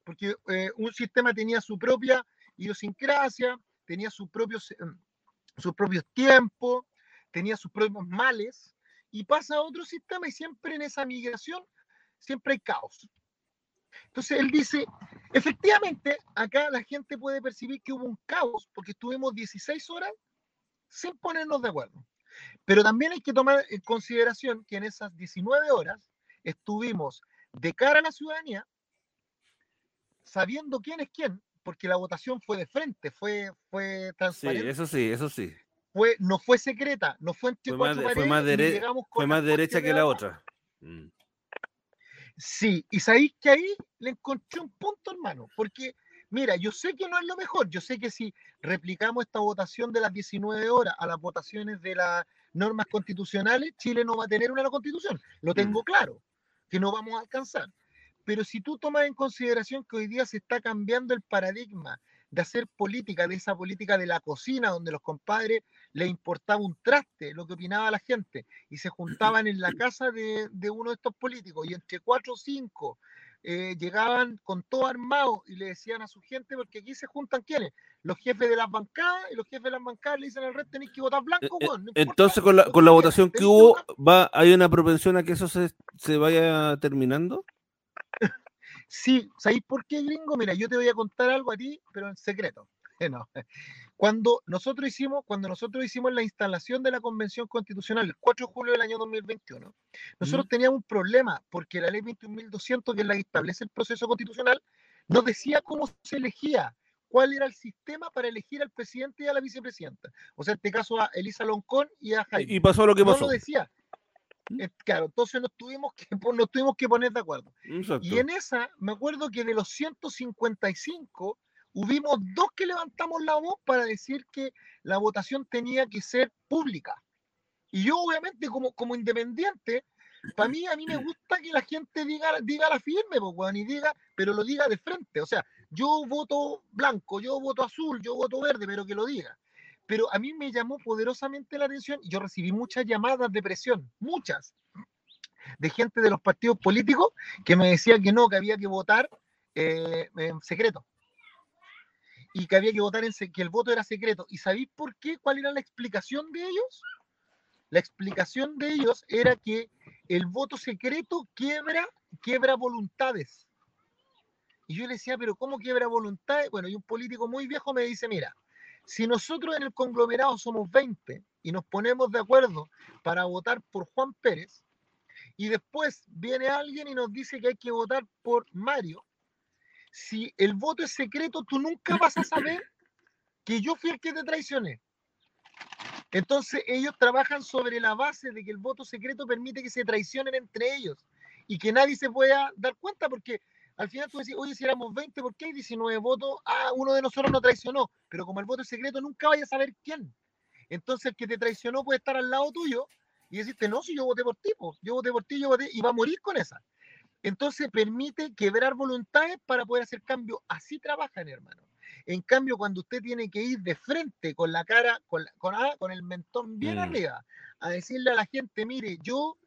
Porque eh, un sistema tenía su propia idiosincrasia, tenía su propio, se- em, sus propios tiempos, tenía sus propios males, y pasa a otro sistema y siempre en esa migración, siempre hay caos. Entonces él dice, efectivamente, acá la gente puede percibir que hubo un caos porque estuvimos 16 horas sin ponernos de acuerdo. Pero también hay que tomar en consideración que en esas 19 horas estuvimos de cara a la ciudadanía, sabiendo quién es quién, porque la votación fue de frente, fue, fue Sí, transparente, eso sí, eso sí. fue, no fue secreta, no fue entre Fue más fue más dere- Fue derecha que la otra. Mm. Sí, y sabéis que ahí le encontré un punto, hermano, porque mira, yo sé que no es lo mejor, yo sé que si replicamos esta votación de las 19 horas a las votaciones de las normas constitucionales, Chile no va a tener una constitución, lo tengo claro, que no vamos a alcanzar. Pero si tú tomas en consideración que hoy día se está cambiando el paradigma de hacer política, de esa política de la cocina, donde los compadres les importaba un traste lo que opinaba la gente, y se juntaban en la casa de, de uno de estos políticos, y entre cuatro o cinco eh, llegaban con todo armado y le decían a su gente, porque aquí se juntan quiénes, los jefes de las bancadas, y los jefes de las bancadas le dicen al resto, tenéis que votar blanco, Eh, eh, weón, no Entonces, con la, con la votación que hubo, votar". va, ¿hay una propensión a que eso se, se vaya terminando? Sí, ¿sabéis por qué, gringo? Mira, yo te voy a contar algo a ti, pero en secreto. [laughs] No. Cuando nosotros hicimos, cuando nosotros hicimos la instalación de la Convención Constitucional el 4 de julio del año 2021, nosotros teníamos un problema porque la ley 21.200, que es la que establece el proceso constitucional, nos decía cómo se elegía, cuál era el sistema para elegir al presidente y a la vicepresidenta. O sea, en este caso a Elisa Loncón y a Jaime. Y, pasó lo que no pasó. lo decía. Eh, Claro, entonces nos tuvimos que, [laughs] nos tuvimos que poner de acuerdo. Exacto. Y en esa, me acuerdo que de los 155, hubimos dos que levantamos la voz para decir que la votación tenía que ser pública. Y yo, obviamente, como, como independiente, para mí, a mí me gusta que la gente diga, diga la firme, pues, y diga, pero lo diga de frente. O sea, yo voto blanco, yo voto azul, yo voto verde, pero que lo diga. Pero a mí me llamó poderosamente la atención y yo recibí muchas llamadas de presión, muchas, de gente de los partidos políticos que me decía que no, que había que votar eh, en secreto. Y que había que votar en que el voto era secreto. ¿Y sabéis por qué? ¿Cuál era la explicación de ellos? La explicación de ellos era que el voto secreto quiebra, quiebra voluntades. Y yo le decía, pero ¿cómo quiebra voluntades? Bueno, y un político muy viejo me dice, mira, si nosotros en el conglomerado somos 20 y nos ponemos de acuerdo para votar por Juan Pérez, y después viene alguien y nos dice que hay que votar por Mario, si el voto es secreto, tú nunca vas a saber que yo fui el que te traicioné. Entonces ellos trabajan sobre la base de que el voto secreto permite que se traicionen entre ellos y que nadie se pueda dar cuenta porque al final tú decís, oye, si éramos 20, ¿por qué hay 19 votos? Ah, uno de nosotros no traicionó, pero como el voto es secreto nunca vaya a saber quién. Entonces el que te traicionó puede estar al lado tuyo y decirte, no, si yo voté por ti, po, yo voté por ti, yo voté, y va a morir con esa. Entonces permite quebrar voluntades para poder hacer cambio. Así trabajan, hermano. En cambio, cuando usted tiene que ir de frente con la cara, con, la- con, ah, con el mentón bien Mm. arriba, a decirle a la gente, mire, yo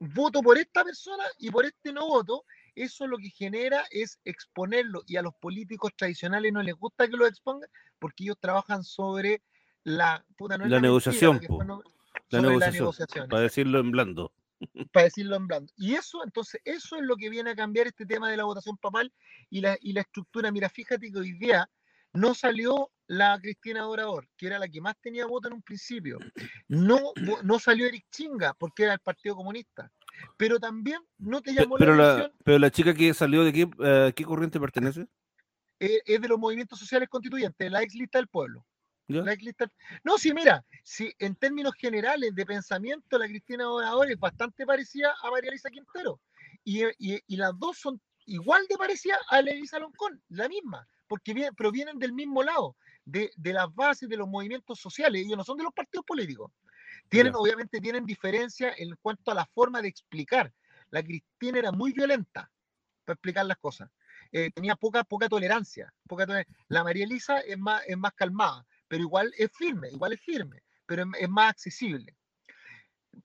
voto por esta persona y por este no voto, eso lo que genera es exponerlo y a los políticos tradicionales no les gusta que lo expongan porque ellos trabajan sobre la puta, no La negociación, mentira, no- La negociación, Para decirlo en blando. [laughs] para decirlo en blando. Y eso, entonces, eso es lo que viene a cambiar este tema de la votación papal y la, y la estructura. Mira, fíjate que hoy día no salió la Cristina Dorador, que era la que más tenía voto en un principio. No, no salió Eric Chinga, porque era el Partido Comunista. Pero también no te llamó Pero la atención, pero la chica que salió de qué, eh, qué corriente pertenece? eh, es de los movimientos sociales constituyentes, la ex lista del pueblo. ¿Ya? La ex lista- No, sí, mira, si en términos generales de pensamiento, la Cristina Dorador es bastante parecida a María Elisa Quintero. Y, y- y las dos son igual de parecidas a Elisa Loncón, la misma, porque vienen, provienen del mismo lado, de, de las bases de los movimientos sociales. Ellos no son de los partidos políticos. Tienen, obviamente, tienen diferencia en cuanto a la forma de explicar. La Cristina era muy violenta para explicar las cosas. Eh, tenía poca, poca tolerancia. Poca toler- La María Elisa es más, es más calmada, pero igual es firme, igual es firme, pero es, es más accesible.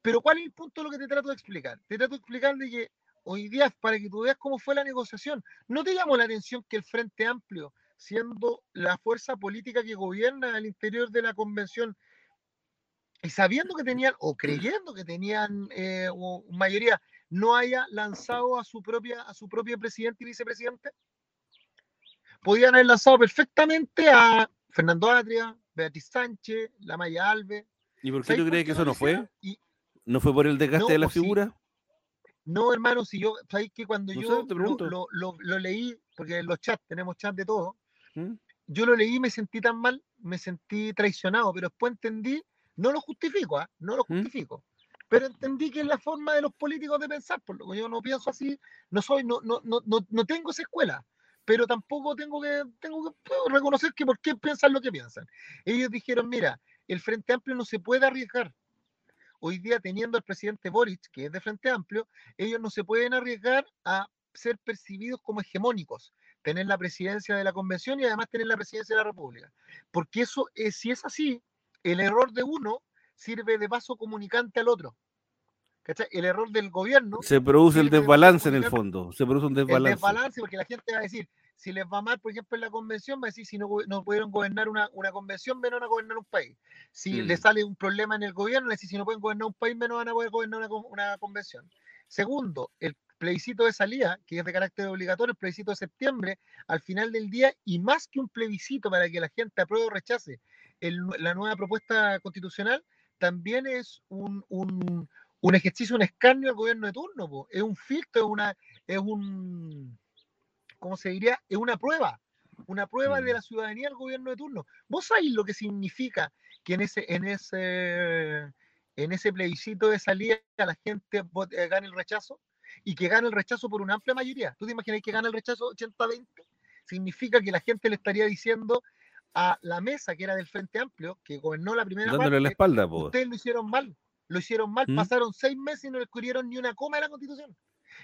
Pero ¿cuál es el punto de lo que te trato de explicar? Te trato de explicar de que hoy día, para que tú veas cómo fue la negociación, ¿no te llamó la atención que el Frente Amplio, siendo la fuerza política que gobierna al interior de la convención, y sabiendo que tenían, o creyendo que tenían eh, mayoría, no haya lanzado a su propia, a su propio presidente y vicepresidente? Podían haber lanzado perfectamente a Fernando Atria, Beatriz Sánchez, la Maya Alves. ¿Y por qué ¿Sabes tú crees que eso no fue? Y ¿No fue por el desgaste No, de la figura? no, hermano, si yo, ¿sabes que cuando No sé, yo te lo- lo leí, porque en los chats tenemos chats de todo, ¿Mm? yo lo leí y me sentí tan mal, me sentí traicionado, pero después entendí, no lo justifico, ¿ah? no lo ¿Mm? justifico, pero entendí que es la forma de los políticos de pensar, por lo que yo no pienso así, no soy, no, no, no, no, no tengo esa escuela, pero tampoco tengo que, tengo que reconocer que por qué piensan lo que piensan. Ellos dijeron, mira, el Frente Amplio no se puede arriesgar. Hoy día teniendo al presidente Boric, que es de Frente Amplio, ellos no se pueden arriesgar a ser percibidos como hegemónicos, tener la presidencia de la convención y además tener la presidencia de la República. Porque eso, es, si es así, el error de uno sirve de vaso comunicante al otro. ¿Cachai? El error del gobierno Se produce el de desbalance en el fondo. Se produce un el desbalance. desbalance, porque la gente va a decir, si les va mal, por ejemplo, en la convención, va a decir, si no, no pudieron gobernar una, una convención, menos van a gobernar un país. Si Mm. les sale un problema en el gobierno, va a decir, si no pueden gobernar un país, menos van a poder gobernar una, una convención. Segundo, el plebiscito de salida, que es de carácter obligatorio, el plebiscito de septiembre, al final del día, y más que un plebiscito para que la gente apruebe o rechace el la nueva propuesta constitucional, también es un, un, un ejercicio, un escarnio al gobierno de turno, po. es un filtro, es una, es un, ¿cómo se diría? Es una prueba, una prueba de Mm. la ciudadanía al gobierno de turno. ¿Vos sabéis lo que significa que en ese, en ese, en ese plebiscito de salida la gente vote- eh, gane el rechazo? Y que gane el rechazo por una amplia mayoría. ¿Tú te imaginas que gana el rechazo 80-20? Significa que la gente le estaría diciendo a la mesa que era del Frente Amplio, que gobernó la primera Dándole la parte, espalda, po. ustedes lo hicieron mal, lo hicieron mal, ¿Mm? pasaron seis meses y no le escribieron ni una coma de la constitución.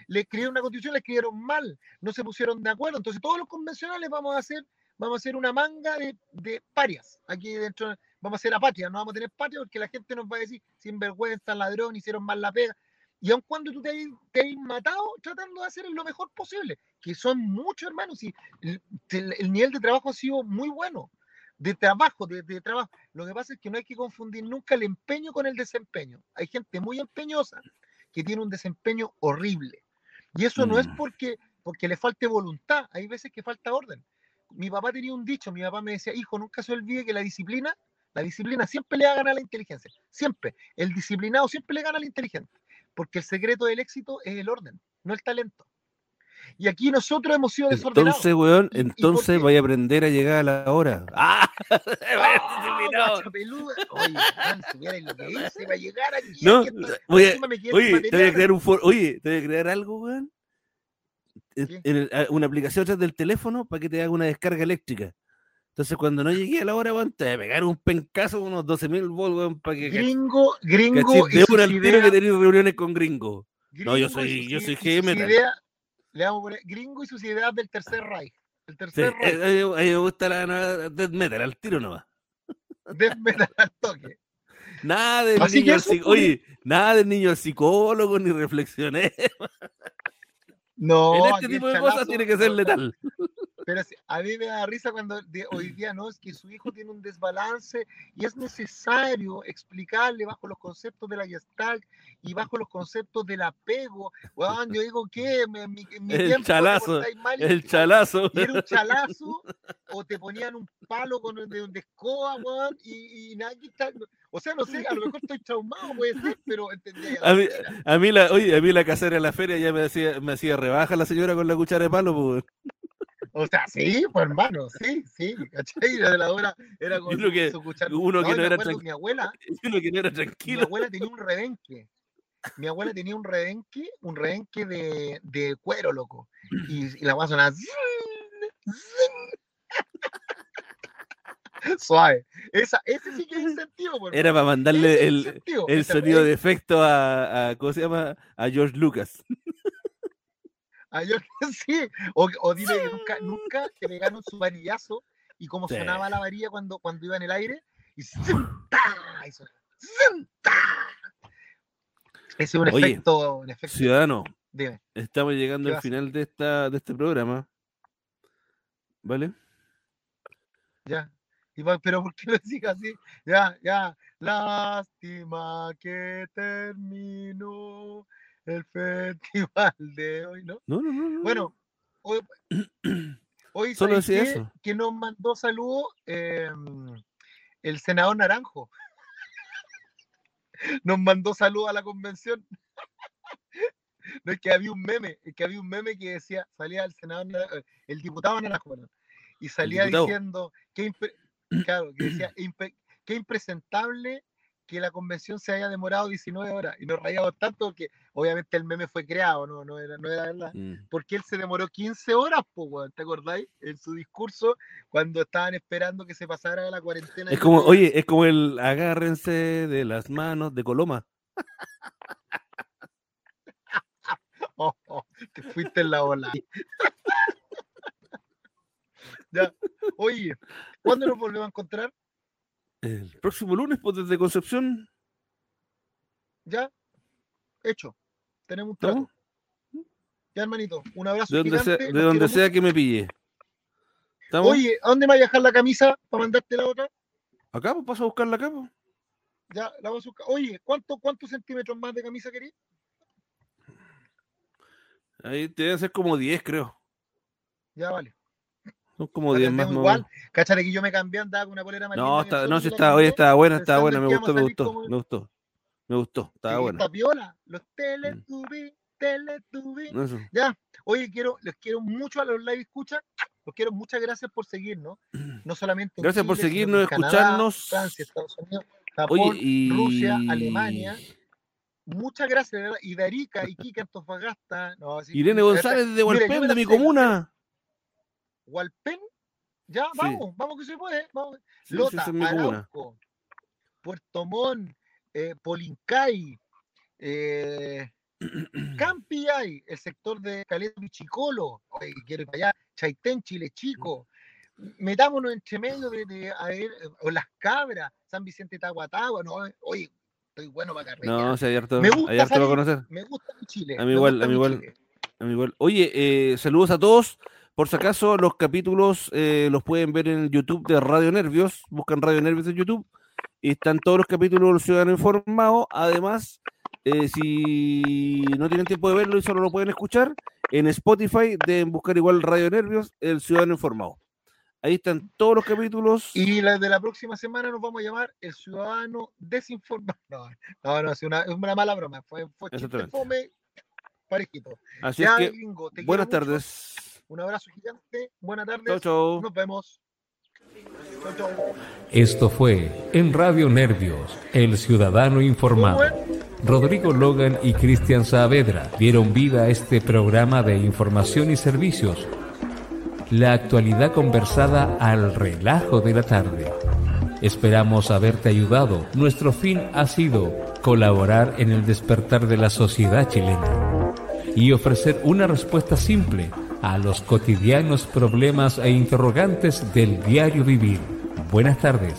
Le escribieron una constitución, le escribieron mal, no se pusieron de acuerdo. Entonces todos los convencionales vamos a hacer, vamos a hacer una manga de, de parias. Aquí dentro vamos a hacer apatria, no vamos a tener patria porque la gente nos va a decir sinvergüenza, ladrón, hicieron mal la pega. Y aun cuando tú te hayas, te matado tratando de hacer lo mejor posible, que son muchos hermanos, y el, el- el nivel de trabajo ha sido muy bueno, de trabajo, de, de trabajo. Lo que pasa es que no hay que confundir nunca el empeño con el desempeño. Hay gente muy empeñosa que tiene un desempeño horrible. Y eso no es Mm. porque, porque le falte voluntad, hay veces que falta orden. Mi papá tenía un dicho, mi papá me decía, hijo, nunca se olvide que la disciplina, la disciplina siempre le va a ganar a la inteligencia, siempre. El disciplinado siempre le gana al inteligente, porque el secreto del éxito es el orden, no el talento. Y aquí nosotros hemos sido desordenados. Entonces, weón, ¿Y- y por entonces vaya a aprender a llegar a la hora. [laughs] ¡Ah! [laughs] No, oye, Oye, te voy a crear un for- Oye, te voy a crear algo, weón. En- el- una aplicación atrás del teléfono para que te haga una descarga eléctrica. Entonces, cuando no llegué a la hora, weón, te voy a pegar un pencazo, unos 12 mil volts, weón, para que Gringo, gringo. cachis de una al tiro que tenéis reuniones con gringos. No, yo gringo soy- yo soy metal. ideas- le vamos a poner gringo y sus ideas del tercer Reich. El Sí, tercer Reich. eh, a mí me gusta la, la death metal, al tiro nomás. Death metal al toque. Nada del Así niño al eso. Oye, nada del niño al psicólogo, ni reflexioné. [laughs] No, en este tipo de cosas tiene que ser letal. Pero a mí me da risa cuando de- hoy día no es que su hijo tiene un desbalance y es necesario explicarle bajo los conceptos de la Gestalt y bajo los conceptos del apego. Weón, yo digo que en mi, mi El tiempo chalazo, mal El chalazo. era un chalazo o te ponían un palo con de, de escoba, weón, y, y nada que está- O sea, no sé, a lo mejor estoy traumado, puede ser, pero entendía. A mí, a mí la, oye, a mí la casera en la feria ya me hacía, me hacía rebaja la señora con la cuchara de palo, pues. O sea, sí, pues hermano, sí, sí, ¿cachai? La de la hora era con Uno que- su cuchara. uno que y no era acuerdo tran- que Mi abuela, [laughs] Uno que no era mi tranquilo. abuela tenía un rebenque. Mi abuela tenía un rebenque, un rebenque de, de cuero, loco. Y, y la voz sonaba [laughs] suave. Esa, ese sí que es incentivo, por Era para mandarle el, el Ese sonido de efecto a, a, ¿cómo se llama? A George Lucas. [laughs] Ah, yo [laughs] sí. O, o dime que nunca, nunca te pegaron su varillazo y cómo Sí. sonaba la varilla cuando, cuando iba en el aire. Y ¡zum! ¡ta! y. Ese es un Oye, efecto, un efecto. Ciudadano, Dime. estamos llegando ¿Qué al final de esta de este programa. ¿Vale? Ya. Y pero ¿por qué lo decís así? Ya, ya. Lástima que terminó el festival de hoy, ¿no? No, no, no. no, Bueno, hoy, [clears throat] hoy Solo ¿sabes decía qué? eso. que nos mandó saludos em, el senador Naranjo. [laughs] Nos mandó saludos a la convención. [laughs] No es que había un meme, es que había un meme que decía, salía el senador, eh, el diputado Naranjo, y salía diciendo que, claro, que decía, "Impe- qué impresentable que la convención se haya demorado 19 horas. Y nos rayamos tanto que obviamente el meme fue creado, no, no, era, no era verdad Mm. porque él se demoró 15 horas, po, ¿te acordáis? En su discurso, cuando estaban esperando que se pasara la cuarentena. Es como, oye, es como el agárrense de las manos de Coloma. [laughs] Oh, oh, te fuiste en la ola. [laughs] ya. Oye, ¿cuándo nos volvemos a encontrar? El próximo lunes, pues desde Concepción. Ya. Hecho. Tenemos un trato. ¿Estamos? Ya, hermanito. Un abrazo De donde, sea, de donde que me pille. ¿Estamos? Oye, ¿a dónde me vas a dejar la camisa para mandarte la otra? Acá, pues paso a buscarla acá. pues. Ya, la vas a buscar. Oye, ¿cuánto, ¿cuántos centímetros más de camisa querés? Ahí te deben ser como 10, creo. Ya, vale. Son como La 10 más. igual. Cáchale que yo me cambié, andaba con una polera más No, está, no, la está, cambié. estaba buena, estaba buena, en me gustó, me gustó, como- me gustó. Me gustó, estaba Sí, buena. Está piola. Los Teletubbies, Teletubbies. Eso. Ya, oye, quiero, les quiero mucho a los live escucha. Los quiero, muchas gracias por seguirnos. [clears throat] No solamente en Gracias por sino seguirnos, en Canadá, escucharnos. Francia, Estados Unidos, Japón, Oye, y. Rusia, Alemania. Muchas gracias, verdad. Y de Arica, Iquique, [laughs] Antofagasta. No, Irene González de Hualpén, de mi comuna. Hualpén. Ya, Sí. vamos, vamos que se puede. Vamos. Sí, Lota. Arauco, Puerto Montt, eh, Polincay, eh, [clears throat] Campi hay, el sector de Caleta Pichicolo, oye, quiero ir para allá, Chaitén, Chile Chico, metámonos entre medio de, de- a ver, o Las Cabras, San Vicente Tahuatahua, no, oye, estoy bueno para carretear. No, sí, hay harto, Me gusta conocer. Me mi Chile. A mí igual, a mí igual. A mí igual. Oye, eh, saludos a todos. Por si acaso, los capítulos eh, los pueden ver en YouTube de Radio Nervios. Buscan Radio Nervios en YouTube. Y están todos los capítulos del Ciudadano Informado. Además, eh, si no tienen tiempo de verlo y solo lo pueden escuchar, en Spotify deben buscar igual Radio Nervios, el Ciudadano Informado. Ahí están todos los capítulos. Y la de la próxima semana nos vamos a llamar El Ciudadano Desinformado. No, no, no, es una, es una mala broma. Fue, fue chiste fome, parejito. Así Ya, es que, gringo, buenas mucho. Un abrazo gigante, buena tarde. Chau, chau. Nos vemos. Chau, Esto fue en Radio Nervios, El Ciudadano Informado. Rodrigo Logan y Cristian Saavedra dieron vida a este programa de información y servicios. La actualidad conversada al relajo de la tarde. Esperamos haberte ayudado. Nuestro fin ha sido colaborar en el despertar de la sociedad chilena y ofrecer una respuesta simple a los cotidianos problemas e interrogantes del diario vivir. Buenas tardes.